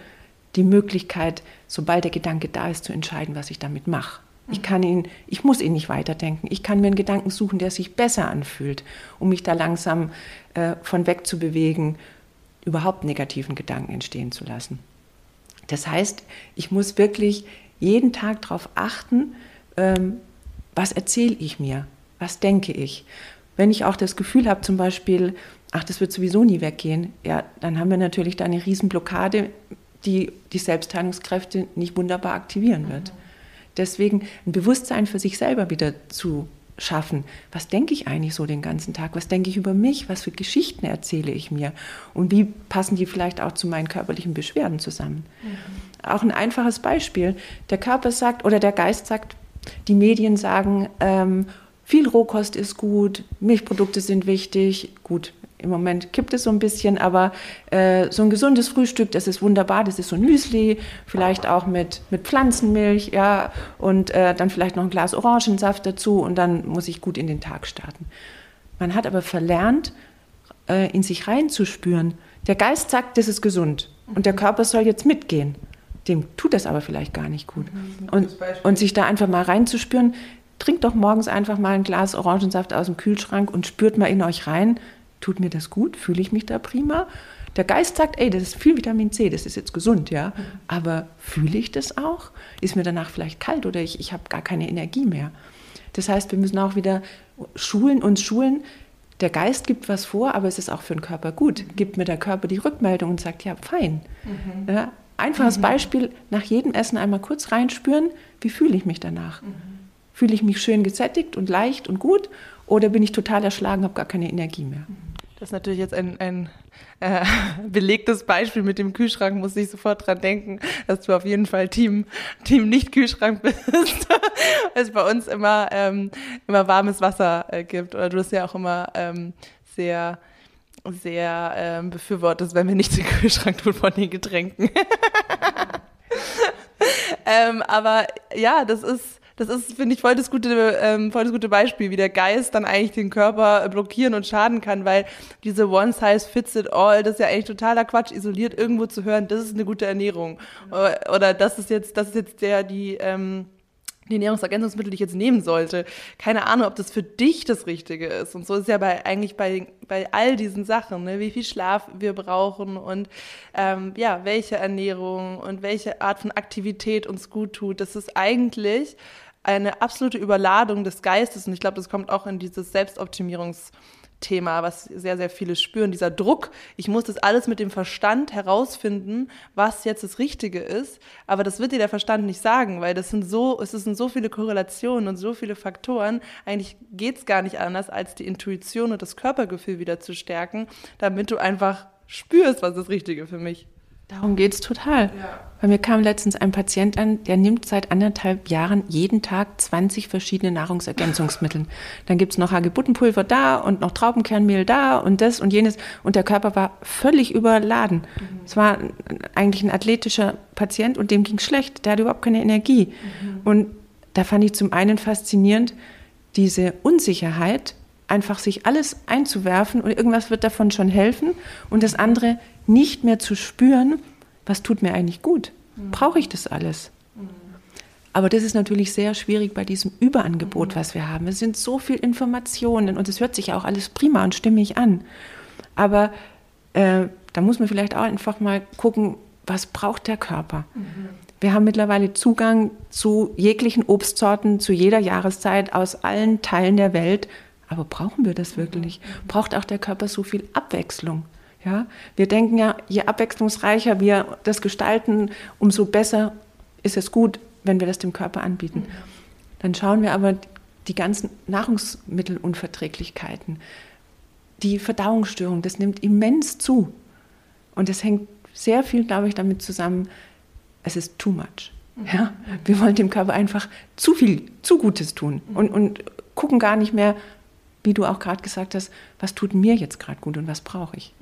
die Möglichkeit, sobald der Gedanke da ist, zu entscheiden, was ich damit mache. Ich kann ihn, ich muss ihn nicht weiterdenken. Ich kann mir einen Gedanken suchen, der sich besser anfühlt, um mich da langsam äh, von weg zu bewegen, überhaupt negativen Gedanken entstehen zu lassen. Das heißt, ich muss wirklich jeden Tag darauf achten, ähm, was erzähle ich mir, was denke ich. Wenn ich auch das Gefühl habe, zum Beispiel, ach, das wird sowieso nie weggehen, ja, dann haben wir natürlich da eine Riesenblockade, die die Selbstheilungskräfte nicht wunderbar aktivieren wird. Mhm. Deswegen ein Bewusstsein für sich selber wieder zu schaffen. Was denke ich eigentlich so den ganzen Tag? Was denke ich über mich? Was für Geschichten erzähle ich mir? Und wie passen die vielleicht auch zu meinen körperlichen Beschwerden zusammen? Mhm. Auch ein einfaches Beispiel. Der Körper sagt oder der Geist sagt, die Medien sagen, ähm, viel Rohkost ist gut, Milchprodukte sind wichtig. Gut, im Moment kippt es so ein bisschen, aber äh, so ein gesundes Frühstück, das ist wunderbar. Das ist so ein Müsli, vielleicht auch mit, mit Pflanzenmilch, ja, und äh, dann vielleicht noch ein Glas Orangensaft dazu und dann muss ich gut in den Tag starten. Man hat aber verlernt, äh, in sich reinzuspüren. Der Geist sagt, das ist gesund und der Körper soll jetzt mitgehen. Dem tut das aber vielleicht gar nicht gut. Mhm, und, und sich da einfach mal reinzuspüren, trinkt doch morgens einfach mal ein Glas Orangensaft aus dem Kühlschrank und spürt mal in euch rein, Tut mir das gut? Fühle ich mich da prima? Der Geist sagt, ey, das ist viel Vitamin C, das ist jetzt gesund, ja. Aber fühle ich das auch? Ist mir danach vielleicht kalt oder ich, ich habe gar keine Energie mehr? Das heißt, wir müssen auch wieder schulen, uns schulen. Der Geist gibt was vor, aber es ist auch für den Körper gut. Gibt mir der Körper die Rückmeldung und sagt, ja, fein. Mhm. Ja, einfaches mhm. Beispiel, nach jedem Essen einmal kurz reinspüren, wie fühle ich mich danach? Mhm. Fühle ich mich schön gesättigt und leicht und gut oder bin ich total erschlagen, habe gar keine Energie mehr? Das ist natürlich jetzt ein, ein äh, [LAUGHS] belegtes Beispiel mit dem Kühlschrank, muss ich sofort dran denken, dass du auf jeden Fall Team, Team Nicht-Kühlschrank [LAUGHS] bist. es bei uns immer, ähm, immer warmes Wasser äh, gibt. Oder du hast ja auch immer ähm, sehr, sehr ähm, befürwortest, wenn wir nichts den Kühlschrank tun von den Getränken. [LAUGHS] ähm, aber ja, das ist Das ist, finde ich, voll das, gute, ähm, voll das gute Beispiel, wie der Geist dann eigentlich den Körper blockieren und schaden kann, weil diese One Size Fits It All, das ist ja eigentlich totaler Quatsch, isoliert irgendwo zu hören, das ist eine gute Ernährung. Oder, oder das ist jetzt, das ist jetzt der, die, ähm, die Nahrungsergänzungsmittel, die ich jetzt nehmen sollte. Keine Ahnung, ob das für dich das Richtige ist. Und so ist ja bei eigentlich bei, bei all diesen Sachen, ne? wie viel Schlaf wir brauchen und ähm, ja, welche Ernährung und welche Art von Aktivität uns gut tut. Das ist eigentlich eine absolute Überladung des Geistes. Und ich glaube, das kommt auch in dieses Selbstoptimierungs- Thema, was sehr, sehr viele spüren, dieser Druck. Ich muss das alles mit dem Verstand herausfinden, was jetzt das Richtige ist. Aber das wird dir der Verstand nicht sagen, weil das sind so, es sind so viele Korrelationen und so viele Faktoren. Eigentlich geht es gar nicht anders, als die Intuition und das Körpergefühl wieder zu stärken, damit du einfach spürst, was das Richtige für mich Darum geht es total. Ja. Bei mir kam letztens ein Patient an, der nimmt seit anderthalb Jahren jeden Tag 20 verschiedene Nahrungsergänzungsmittel. Dann gibt es noch Hagebuttenpulver da und noch Traubenkernmehl da und das und jenes. Und der Körper war völlig überladen. Mhm. Es war eigentlich ein athletischer Patient und dem ging schlecht. Der hatte überhaupt keine Energie. Mhm. Und da fand ich zum einen faszinierend, diese Unsicherheit, einfach sich alles einzuwerfen und irgendwas wird davon schon helfen. Und das andere, nicht mehr zu spüren, was tut mir eigentlich gut? Mhm. Brauche ich das alles? Mhm. Aber das ist natürlich sehr schwierig bei diesem Überangebot, was wir haben. Es sind so viele Informationen und es hört sich auch alles prima und stimmig an. Aber äh, da muss man vielleicht auch einfach mal gucken, was braucht der Körper? Mhm. Wir haben mittlerweile Zugang zu jeglichen Obstsorten zu jeder Jahreszeit aus allen Teilen der Welt. Aber brauchen wir das wirklich? Braucht auch der Körper so viel Abwechslung? Ja, wir denken ja, je abwechslungsreicher wir das gestalten, umso besser ist es gut, wenn wir das dem Körper anbieten. Dann schauen wir aber die ganzen Nahrungsmittelunverträglichkeiten, die Verdauungsstörung, das nimmt immens zu. Und das hängt sehr viel, glaube ich, damit zusammen, es ist too much. Ja? Wir wollen dem Körper einfach zu viel, zu Gutes tun und, und gucken gar nicht mehr, wie du auch gerade gesagt hast, was tut mir jetzt gerade gut und was brauche ich.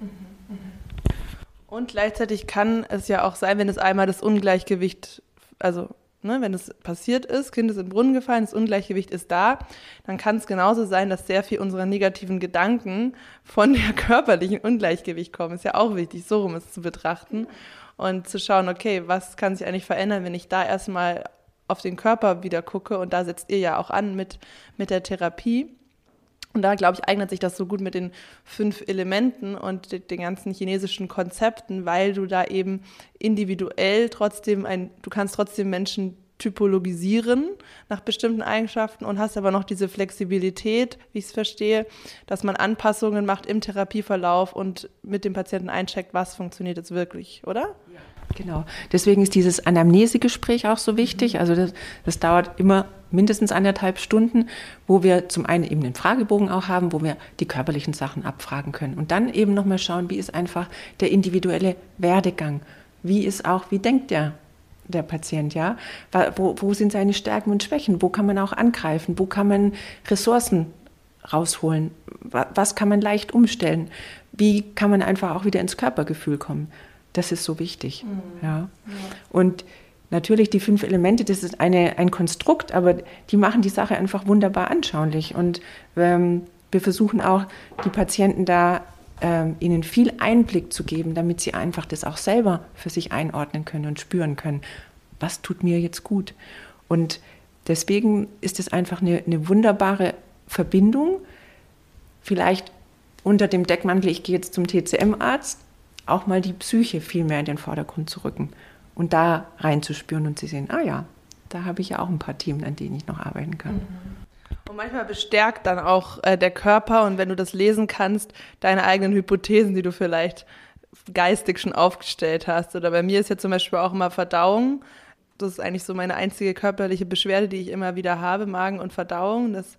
Und gleichzeitig kann es ja auch sein, wenn es einmal das Ungleichgewicht, also ne, wenn es passiert ist, Kind ist in den Brunnen gefallen, das Ungleichgewicht ist da, dann kann es genauso sein, dass sehr viel unserer negativen Gedanken von der [LAUGHS] körperlichen Ungleichgewicht kommen. Ist ja auch wichtig, so rum es zu betrachten und zu schauen, okay, was kann sich eigentlich verändern, wenn ich da erstmal auf den Körper wieder gucke und da setzt ihr ja auch an mit, mit der Therapie. Und da, glaube ich, eignet sich das so gut mit den fünf Elementen und den ganzen chinesischen Konzepten, weil du da eben individuell trotzdem ein, du kannst trotzdem Menschen typologisieren nach bestimmten Eigenschaften und hast aber noch diese Flexibilität, wie ich es verstehe, dass man Anpassungen macht im Therapieverlauf und mit dem Patienten eincheckt, was funktioniert jetzt wirklich, oder? Ja. Genau. Deswegen ist dieses Anamnesegespräch auch so wichtig. Also das, das dauert immer mindestens anderthalb Stunden, wo wir zum einen eben den Fragebogen auch haben, wo wir die körperlichen Sachen abfragen können. Und dann eben nochmal schauen, wie ist einfach der individuelle Werdegang? Wie ist auch, wie denkt der, der Patient, ja? Wo, wo sind seine Stärken und Schwächen? Wo kann man auch angreifen? Wo kann man Ressourcen rausholen? Was kann man leicht umstellen? Wie kann man einfach auch wieder ins Körpergefühl kommen? Das ist so wichtig. Mhm. Ja. ja. Und natürlich die fünf Elemente, das ist eine, ein Konstrukt, aber die machen die Sache einfach wunderbar anschaulich. Und ähm, wir versuchen auch, die Patienten da ähm, ihnen viel Einblick zu geben, damit sie einfach das auch selber für sich einordnen können und spüren können. Was tut mir jetzt gut? Und deswegen ist es einfach eine, eine wunderbare Verbindung. Vielleicht unter dem Deckmantel, ich gehe jetzt zum TCM-Arzt, auch mal die Psyche viel mehr in den Vordergrund zu rücken und da reinzuspüren und zu sehen, ah ja, da habe ich ja auch ein paar Themen, an denen ich noch arbeiten kann. Mhm. Und manchmal bestärkt dann auch äh, der Körper und wenn du das lesen kannst, deine eigenen Hypothesen, die du vielleicht geistig schon aufgestellt hast. Oder bei mir ist ja zum Beispiel auch immer Verdauung. Das ist eigentlich so meine einzige körperliche Beschwerde, die ich immer wieder habe, Magen und Verdauung. Das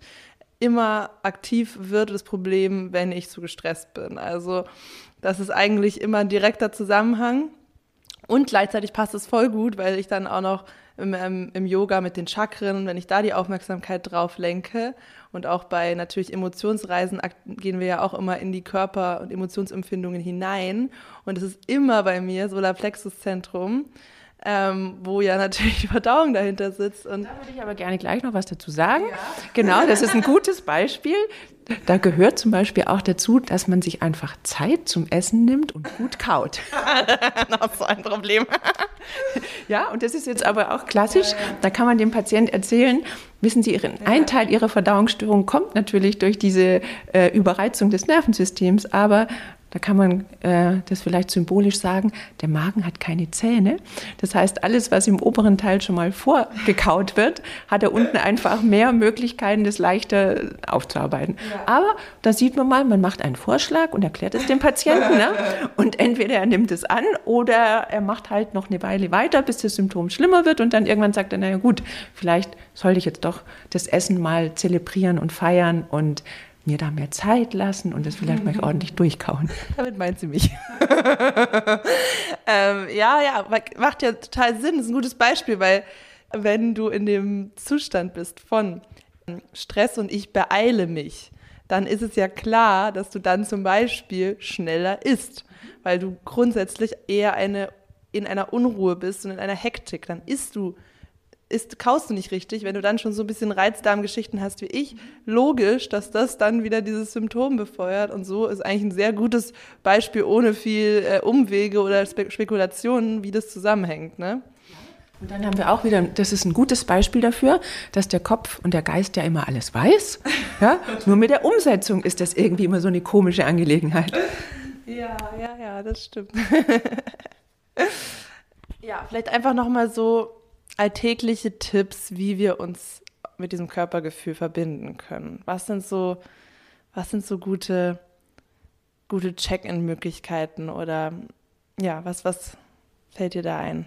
immer aktiv wird das Problem, wenn ich zu gestresst bin. Also das ist eigentlich immer ein direkter Zusammenhang. Und gleichzeitig passt es voll gut, weil ich dann auch noch im, im, im, Yoga mit den Chakren, wenn ich da die Aufmerksamkeit drauf lenke und auch bei natürlich Emotionsreisen gehen wir ja auch immer in die Körper- und Emotionsempfindungen hinein. Und es ist immer bei mir Solarplexuszentrum ähm, wo ja natürlich die Verdauung dahinter sitzt. Und da würde ich aber gerne gleich noch was dazu sagen. Ja. Genau, das ist ein gutes Beispiel. Da gehört zum Beispiel auch dazu, dass man sich einfach Zeit zum Essen nimmt und gut kaut. [LAUGHS] noch so ein Problem. ja, und das ist jetzt aber auch klassisch. Da kann man dem Patienten erzählen, wissen Sie, ein Teil Ihrer Verdauungsstörung kommt natürlich durch diese äh, Überreizung des Nervensystems, aber da kann man äh, das vielleicht symbolisch sagen, der Magen hat keine Zähne. Das heißt, alles, was im oberen Teil schon mal vorgekaut wird, hat er unten einfach mehr Möglichkeiten, das leichter aufzuarbeiten. Ja. Aber da sieht man mal, man macht einen Vorschlag und erklärt es dem Patienten. Ne? Und entweder er nimmt es an oder er macht halt noch eine Weile weiter, bis das Symptom schlimmer wird und dann irgendwann sagt er, naja gut, vielleicht sollte ich jetzt doch das Essen mal zelebrieren und feiern und mir da mehr Zeit lassen und das vielleicht mal [LAUGHS] ordentlich durchkauen. Damit meint sie mich. [LAUGHS] ähm, ja, ja, macht ja total Sinn. Das ist ein gutes Beispiel, weil wenn du in dem Zustand bist von Stress und ich beeile mich, dann ist es ja klar, dass du dann zum Beispiel schneller isst, weil du grundsätzlich eher eine, in einer Unruhe bist und in einer Hektik. Dann isst du ist, kaust du nicht richtig, wenn du dann schon so ein bisschen Reizdarmgeschichten hast wie ich, logisch, dass das dann wieder dieses Symptom befeuert. Und so ist eigentlich ein sehr gutes Beispiel ohne viel äh, Umwege oder Spe Spekulationen, wie das zusammenhängt. Ne? Und dann haben wir auch wieder, das ist ein gutes Beispiel dafür, dass der Kopf und der Geist ja immer alles weiß. [LAUGHS] Ja? Nur mit der Umsetzung ist das irgendwie immer so eine komische Angelegenheit. Ja, ja, ja, das stimmt. [LAUGHS] ja, vielleicht einfach nochmal so alltägliche Tipps, wie wir uns mit diesem Körpergefühl verbinden können? Was sind so, was sind so gute, gute Check-in-Möglichkeiten oder ja, was, was fällt dir da ein?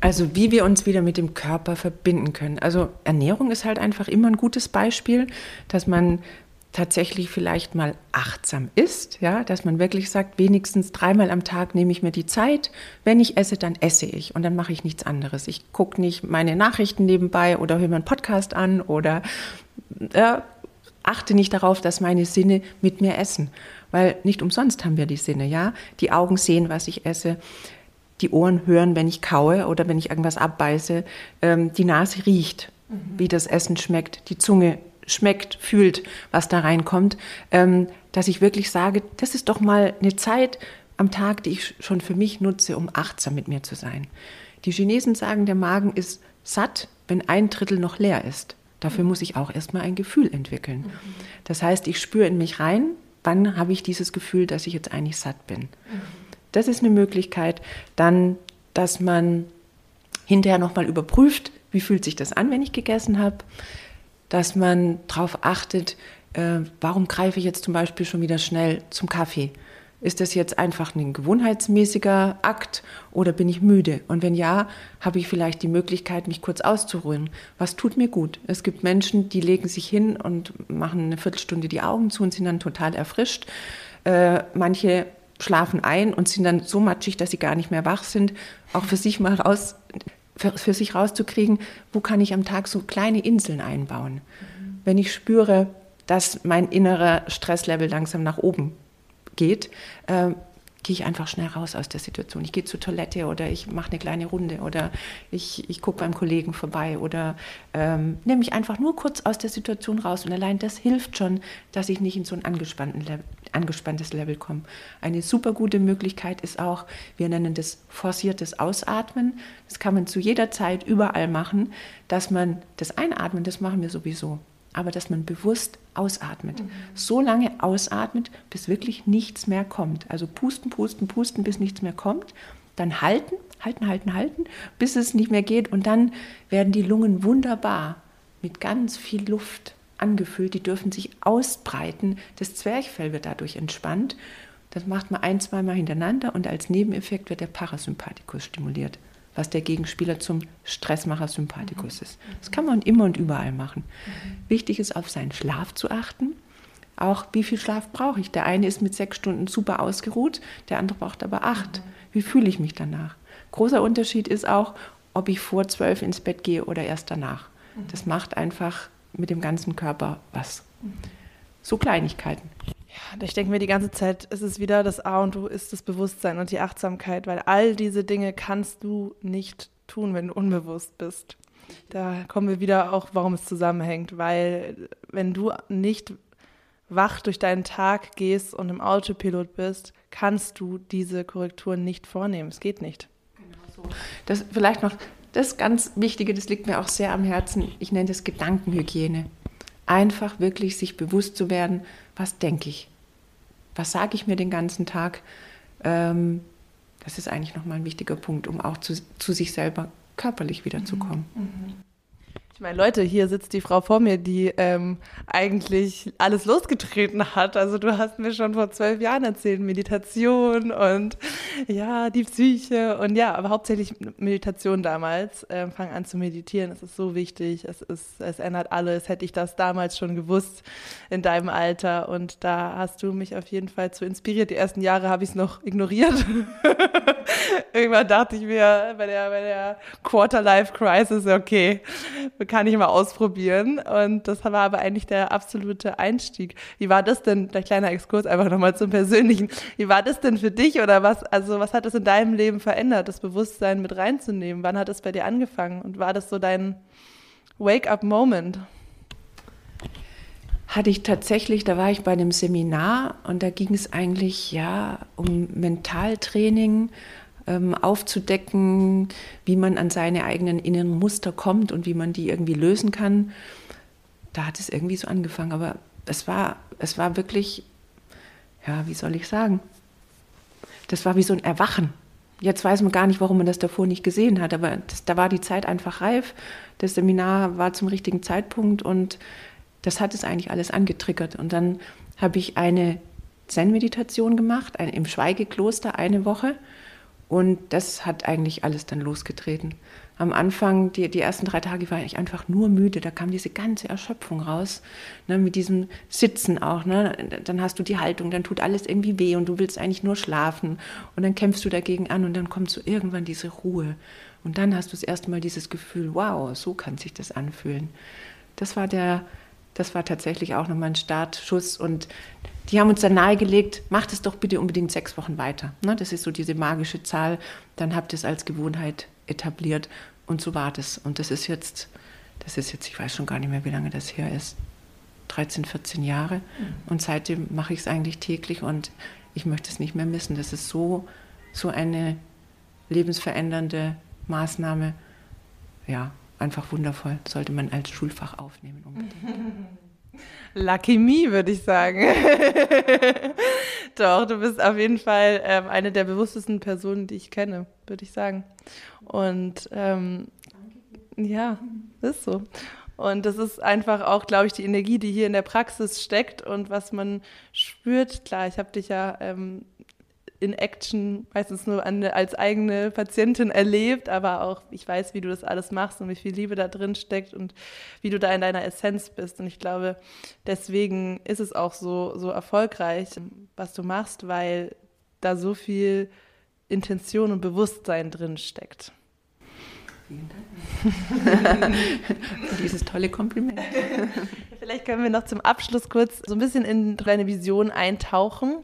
Also wie wir uns wieder mit dem Körper verbinden können. Also Ernährung ist halt einfach immer ein gutes Beispiel, dass man tatsächlich vielleicht mal achtsam ist, ja, dass man wirklich sagt, wenigstens dreimal am Tag nehme ich mir die Zeit. Wenn ich esse, dann esse ich und dann mache ich nichts anderes. Ich gucke nicht meine Nachrichten nebenbei oder höre mir einen Podcast an oder äh, achte nicht darauf, dass meine Sinne mit mir essen, weil nicht umsonst haben wir die Sinne, ja. Die Augen sehen, was ich esse. Die Ohren hören, wenn ich kaue oder wenn ich irgendwas abbeiße. Ähm, die Nase riecht, mhm. wie das Essen schmeckt. Die Zunge schmeckt, fühlt, was da reinkommt, ähm, dass ich wirklich sage, das ist doch mal eine Zeit am Tag, die ich schon für mich nutze, um achtsam mit mir zu sein. Die Chinesen sagen, der Magen ist satt, wenn ein Drittel noch leer ist. Dafür muss ich auch erstmal ein Gefühl entwickeln. Das heißt, ich spüre in mich rein, wann habe ich dieses Gefühl, dass ich jetzt eigentlich satt bin. Das ist eine Möglichkeit. Dann, dass man hinterher nochmal überprüft, wie fühlt sich das an, wenn ich gegessen habe dass man darauf achtet, äh, warum greife ich jetzt zum Beispiel schon wieder schnell zum Kaffee? Ist das jetzt einfach ein gewohnheitsmäßiger Akt oder bin ich müde? Und wenn ja, habe ich vielleicht die Möglichkeit, mich kurz auszuruhen. Was tut mir gut? Es gibt Menschen, die legen sich hin und machen eine Viertelstunde die Augen zu und sind dann total erfrischt. Äh, manche schlafen ein und sind dann so matschig, dass sie gar nicht mehr wach sind. Auch für sich mal raus für, für sich rauszukriegen, wo kann ich am Tag so kleine Inseln einbauen. Mhm. Wenn ich spüre, dass mein innerer Stresslevel langsam nach oben geht, äh, gehe ich einfach schnell raus aus der Situation. Ich gehe zur Toilette oder ich mache eine kleine Runde oder ich, ich gucke beim Kollegen vorbei oder ähm, nehme mich einfach nur kurz aus der Situation raus. Und allein das hilft schon, dass ich nicht in so ein Level, angespanntes Level komme. Eine super gute Möglichkeit ist auch, wir nennen das forciertes Ausatmen. Das kann man zu jeder Zeit überall machen, dass man das Einatmen, das machen wir sowieso aber dass man bewusst ausatmet. Mhm. So lange ausatmet, bis wirklich nichts mehr kommt. Also pusten, pusten, pusten, bis nichts mehr kommt. Dann halten, halten, halten, halten, bis es nicht mehr geht. Und dann werden die Lungen wunderbar mit ganz viel Luft angefüllt. Die dürfen sich ausbreiten. Das Zwerchfell wird dadurch entspannt. Das macht man ein, zweimal hintereinander und als Nebeneffekt wird der Parasympathikus stimuliert was der Gegenspieler zum Stressmacher Sympathikus mhm. ist. Das kann man immer und überall machen. Mhm. Wichtig ist, auf seinen Schlaf zu achten. Auch wie viel Schlaf brauche ich? Der eine ist mit sechs Stunden super ausgeruht, der andere braucht aber acht. Mhm. Wie fühle ich mich danach? Großer Unterschied ist auch, ob ich vor zwölf ins Bett gehe oder erst danach. Das macht einfach mit dem ganzen Körper was. So Kleinigkeiten. Ja, ich denke mir die ganze Zeit, ist es wieder das A und O ist das Bewusstsein und die Achtsamkeit, weil all diese Dinge kannst du nicht tun, wenn du unbewusst bist. Da kommen wir wieder auch, warum es zusammenhängt, weil wenn du nicht wach durch deinen Tag gehst und im Autopilot bist, kannst du diese Korrekturen nicht vornehmen. Es geht nicht. Genau so. Das vielleicht noch das ganz Wichtige, das liegt mir auch sehr am Herzen. Ich nenne das Gedankenhygiene. Einfach wirklich sich bewusst zu werden, was denke ich? Was sage ich mir den ganzen Tag? Ähm, das ist eigentlich nochmal ein wichtiger Punkt, um auch zu, zu sich selber körperlich wiederzukommen. Mhm. Ich meine, Leute, hier sitzt die Frau vor mir, die ähm, eigentlich alles losgetreten hat. Also du hast mir schon vor zwölf Jahren erzählt, Meditation und ja, die Psyche und ja, aber hauptsächlich Meditation damals. Ähm, fang an zu meditieren, es ist so wichtig, es, ist, es ändert alles. Hätte ich das damals schon gewusst in deinem Alter und da hast du mich auf jeden Fall zu inspiriert. Die ersten Jahre habe ich es noch ignoriert. [LAUGHS] Irgendwann dachte ich mir bei der, bei der Quarter-Life-Crisis, okay, kann ich mal ausprobieren. Und das war aber eigentlich der absolute Einstieg. Wie war das denn, der kleine Exkurs einfach nochmal zum Persönlichen, wie war das denn für dich oder was, also was hat es in deinem Leben verändert, das Bewusstsein mit reinzunehmen? Wann hat es bei dir angefangen und war das so dein Wake-up-Moment? hatte ich tatsächlich, da war ich bei einem Seminar und da ging es eigentlich ja um Mentaltraining, ähm, aufzudecken, wie man an seine eigenen inneren Muster kommt und wie man die irgendwie lösen kann. Da hat es irgendwie so angefangen, aber es war, es war wirklich, ja, wie soll ich sagen? Das war wie so ein Erwachen. Jetzt weiß man gar nicht, warum man das davor nicht gesehen hat, aber das, da war die Zeit einfach reif. Das Seminar war zum richtigen Zeitpunkt und das hat es eigentlich alles angetriggert. Und dann habe ich eine Zen-Meditation gemacht, ein, im Schweigekloster eine Woche. Und das hat eigentlich alles dann losgetreten. Am Anfang, die, die ersten drei Tage, war ich einfach nur müde. Da kam diese ganze Erschöpfung raus. Ne, mit diesem Sitzen auch. Ne? Dann hast du die Haltung, dann tut alles irgendwie weh und du willst eigentlich nur schlafen. Und dann kämpfst du dagegen an und dann kommt so irgendwann diese Ruhe. Und dann hast du das erste Mal dieses Gefühl, wow, so kann sich das anfühlen. Das war der, das war tatsächlich auch nochmal ein Startschuss. Und die haben uns dann nahegelegt, macht es doch bitte unbedingt sechs Wochen weiter. Ne? Das ist so diese magische Zahl. Dann habt ihr es als Gewohnheit etabliert. Und so war das. Und das ist jetzt, das ist jetzt, ich weiß schon gar nicht mehr, wie lange das her ist. 13, 14 Jahre. Mhm. Und seitdem mache ich es eigentlich täglich und ich möchte es nicht mehr missen. Das ist so, so eine lebensverändernde Maßnahme. Ja, einfach wundervoll. Sollte man als Schulfach aufnehmen unbedingt. [LAUGHS] Lucky me, würde ich sagen. [LAUGHS] Doch, du bist auf jeden Fall ähm, eine der bewusstesten Personen, die ich kenne, würde ich sagen. Und ähm, ja, ist so. Und das ist einfach auch, glaube ich, die Energie, die hier in der Praxis steckt und was man spürt. Klar, ich habe dich ja ähm, in Action meistens nur an, als eigene Patientin erlebt, aber auch ich weiß, wie du das alles machst und wie viel Liebe da drin steckt und wie du da in deiner Essenz bist. Und ich glaube, deswegen ist es auch so, so erfolgreich, was du machst, weil da so viel Intention und Bewusstsein drin steckt. Vielen Dank. [LAUGHS] Dieses tolle Kompliment. [LAUGHS] Vielleicht können wir noch zum Abschluss kurz so ein bisschen in deine Vision eintauchen.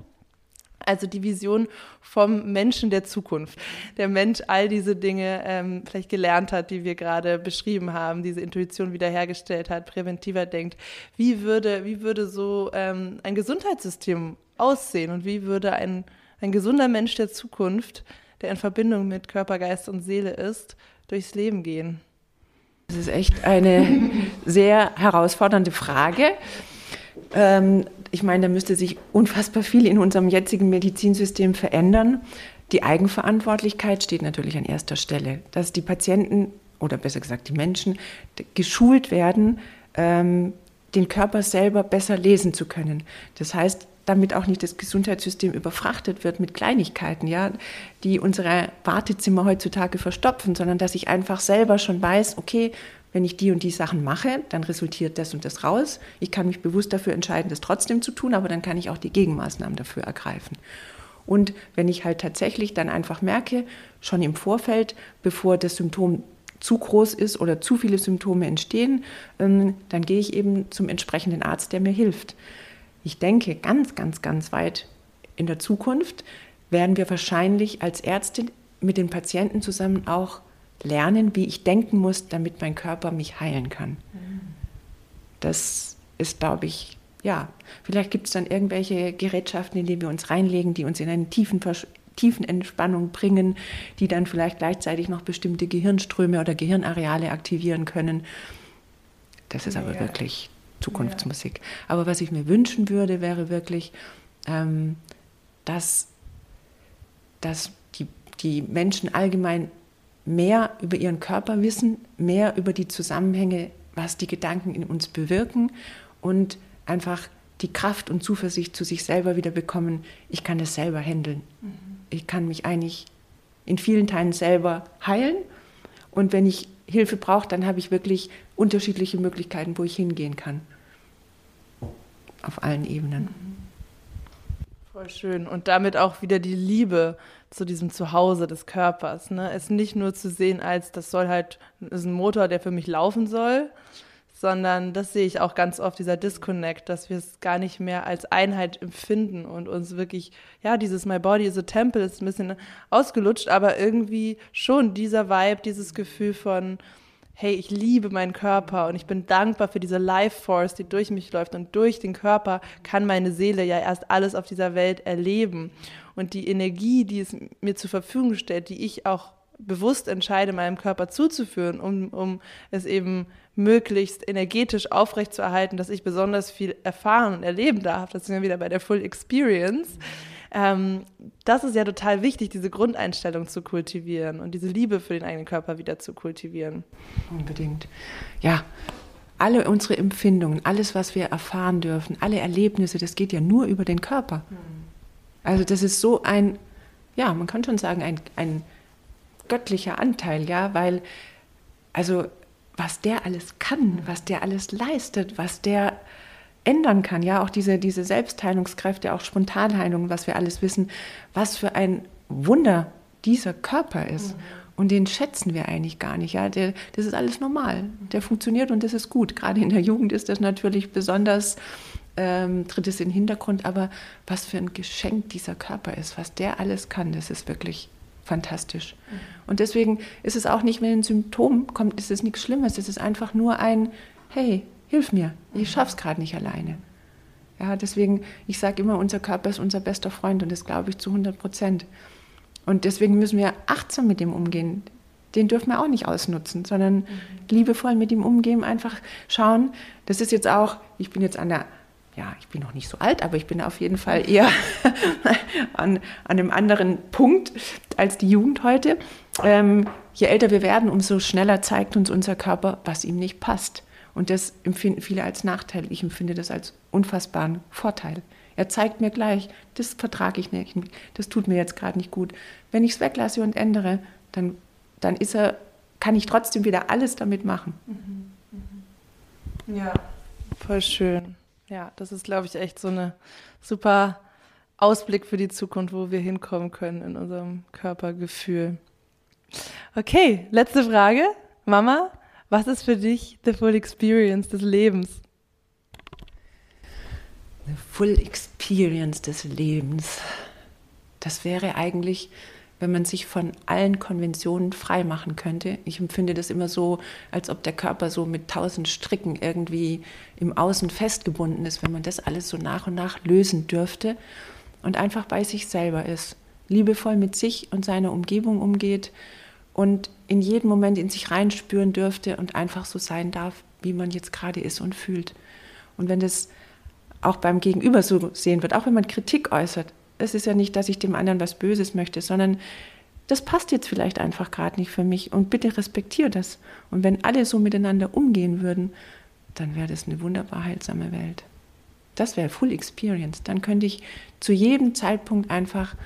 Also die Vision vom Menschen der Zukunft. Der Mensch all diese Dinge ähm, vielleicht gelernt hat, die wir gerade beschrieben haben, diese Intuition wiederhergestellt hat, präventiver denkt. Wie würde, wie würde so ähm, ein Gesundheitssystem aussehen und wie würde ein, ein gesunder Mensch der Zukunft, der in Verbindung mit Körper, Geist und Seele ist, durchs Leben gehen? Das ist echt eine [LAUGHS] sehr herausfordernde Frage. Ähm, ich meine, da müsste sich unfassbar viel in unserem jetzigen Medizinsystem verändern. Die Eigenverantwortlichkeit steht natürlich an erster Stelle, dass die Patienten oder besser gesagt die Menschen geschult werden, ähm, den Körper selber besser lesen zu können. Das heißt, damit auch nicht das Gesundheitssystem überfrachtet wird mit Kleinigkeiten, ja, die unsere Wartezimmer heutzutage verstopfen, sondern dass ich einfach selber schon weiß, okay, wenn ich die und die Sachen mache, dann resultiert das und das raus. Ich kann mich bewusst dafür entscheiden, das trotzdem zu tun, aber dann kann ich auch die Gegenmaßnahmen dafür ergreifen. Und wenn ich halt tatsächlich dann einfach merke, schon im Vorfeld, bevor das Symptom zu groß ist oder zu viele Symptome entstehen, ähm, dann gehe ich eben zum entsprechenden Arzt, der mir hilft. ich denke, ganz, ganz, ganz weit in der Zukunft werden wir wahrscheinlich als Ärztin mit den Patienten zusammen auch lernen, wie ich denken muss, damit mein Körper mich heilen kann. Das ist, glaube ich, ja, vielleicht gibt es dann irgendwelche Gerätschaften, in die wir uns reinlegen, die uns in eine tiefen, tiefen Entspannung bringen, die dann vielleicht gleichzeitig noch bestimmte Gehirnströme oder Gehirnareale aktivieren können. Das ist aber ja. wirklich Zukunftsmusik. Ja. Aber was ich mir wünschen würde, wäre wirklich, ähm, dass, dass die, die Menschen allgemein mehr über ihren Körper wissen, mehr über die Zusammenhänge, was die Gedanken in uns bewirken und einfach die Kraft und Zuversicht zu sich selber wieder bekommen, ich kann das selber handeln. Mhm. Ich kann mich eigentlich in vielen Teilen selber heilen und wenn ich Hilfe brauche, dann habe ich wirklich unterschiedliche Möglichkeiten, wo ich hingehen kann. Auf allen Ebenen. Mhm. Voll schön. Und damit auch wieder die Liebe zu diesem Zuhause des Körpers. Ne? Es nicht nur zu sehen als, das soll halt, ist ein Motor, der für mich laufen soll, sondern das sehe ich auch ganz oft, dieser Disconnect, dass wir es gar nicht mehr als Einheit empfinden und uns wirklich, ja, dieses My Body is a Temple ist ein bisschen ausgelutscht, aber irgendwie schon dieser Vibe, dieses Gefühl von, hey, ich liebe meinen Körper und ich bin dankbar für diese Life Force, die durch mich läuft und durch den Körper kann meine Seele ja erst alles auf dieser Welt erleben. Und die Energie, die es mir zur Verfügung stellt, die ich auch bewusst entscheide, meinem Körper zuzuführen, um, um es eben möglichst energetisch aufrechtzuerhalten, dass ich besonders viel erfahren und erleben darf. Das sind wir wieder bei der Full Experience. Mhm ähm, das ist ja total wichtig, diese Grundeinstellung zu kultivieren und diese Liebe für den eigenen Körper wieder zu kultivieren. Unbedingt. Ja, alle unsere Empfindungen, alles, was wir erfahren dürfen, alle Erlebnisse, das geht ja nur über den Körper. Mhm. Also das ist so ein, ja, man kann schon sagen, ein, ein göttlicher Anteil, ja, weil, also was der alles kann, was der alles leistet, was der ändern kann. Ja, auch diese, diese Selbstheilungskräfte, auch Spontanheilung, was wir alles wissen, was für ein Wunder dieser Körper ist. Mhm. Und den schätzen wir eigentlich gar nicht. Ja, der, das ist alles normal. Der funktioniert und das ist gut. Gerade in der Jugend ist das natürlich besonders, ähm, tritt es in den Hintergrund. Aber was für ein Geschenk dieser Körper ist, was der alles kann, das ist wirklich fantastisch. Mhm. Und deswegen ist es auch nicht, wenn ein Symptom kommt, ist es nichts Schlimmes. Es ist einfach nur ein, hey, hilf mir, ich schaff's gerade nicht alleine. Ja, deswegen, ich sage immer, unser Körper ist unser bester Freund und das glaube ich zu 100 Prozent. Und deswegen müssen wir achtsam mit dem umgehen. Den dürfen wir auch nicht ausnutzen, sondern mhm. liebevoll mit ihm umgehen, einfach schauen. Das ist jetzt auch, ich bin jetzt an der, ja, ich bin noch nicht so alt, aber ich bin auf jeden Fall eher [LAUGHS] an, an einem anderen Punkt als die Jugend heute. Ähm, je älter wir werden, umso schneller zeigt uns unser Körper, was ihm nicht passt. Und das empfinden viele als Nachteil. Ich empfinde das als unfassbaren Vorteil. Er zeigt mir gleich, das vertrage ich nicht, das tut mir jetzt gerade nicht gut. Wenn ich es weglasse und ändere, dann, dann ist er, kann ich trotzdem wieder alles damit machen. Mhm. Mhm. Ja, voll schön. Ja, das ist, glaube ich, echt so eine super Ausblick für die Zukunft, wo wir hinkommen können in unserem Körpergefühl. Okay, letzte Frage. Mama, was ist für dich the full experience des Lebens? The full experience des Lebens. Das wäre eigentlich, wenn man sich von allen Konventionen frei machen könnte. Ich empfinde das immer so, als ob der Körper so mit tausend Stricken irgendwie im Außen festgebunden ist, wenn man das alles so nach und nach lösen dürfte und einfach bei sich selber ist, liebevoll mit sich und seiner Umgebung umgeht und in jedem Moment in sich reinspüren dürfte und einfach so sein darf, wie man jetzt gerade ist und fühlt. Und wenn das auch beim Gegenüber so sehen wird, auch wenn man Kritik äußert, es ist ja nicht, dass ich dem anderen was Böses möchte, sondern das passt jetzt vielleicht einfach gerade nicht für mich und bitte respektiere das. Und wenn alle so miteinander umgehen würden, dann wäre das eine wunderbar heilsame Welt. Das wäre Full Experience. Dann könnte ich zu jedem Zeitpunkt einfach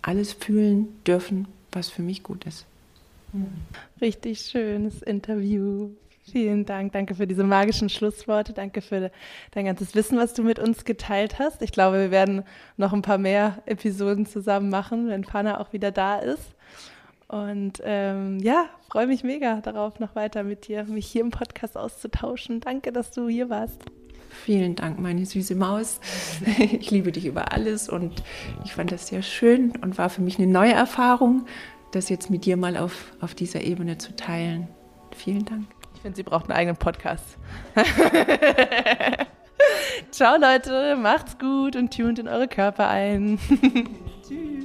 alles fühlen dürfen, was für mich gut ist. Richtig schönes Interview. Vielen Dank. Danke für diese magischen Schlussworte. Danke für dein ganzes Wissen, was du mit uns geteilt hast. Ich glaube, wir werden noch ein paar mehr Episoden zusammen machen, wenn Fana auch wieder da ist. Und ähm, ja, freue mich mega darauf, noch weiter mit dir, mich hier im Podcast auszutauschen. Danke, dass du hier warst. Vielen Dank, meine süße Maus. [LAUGHS] Ich liebe dich über alles und ich fand das sehr schön und war für mich eine neue Erfahrung, das jetzt mit dir mal auf, auf dieser Ebene zu teilen. Vielen Dank. Ich finde, sie braucht einen eigenen Podcast. [LAUGHS] Ciao Leute, macht's gut und tunt in eure Körper ein. [LAUGHS]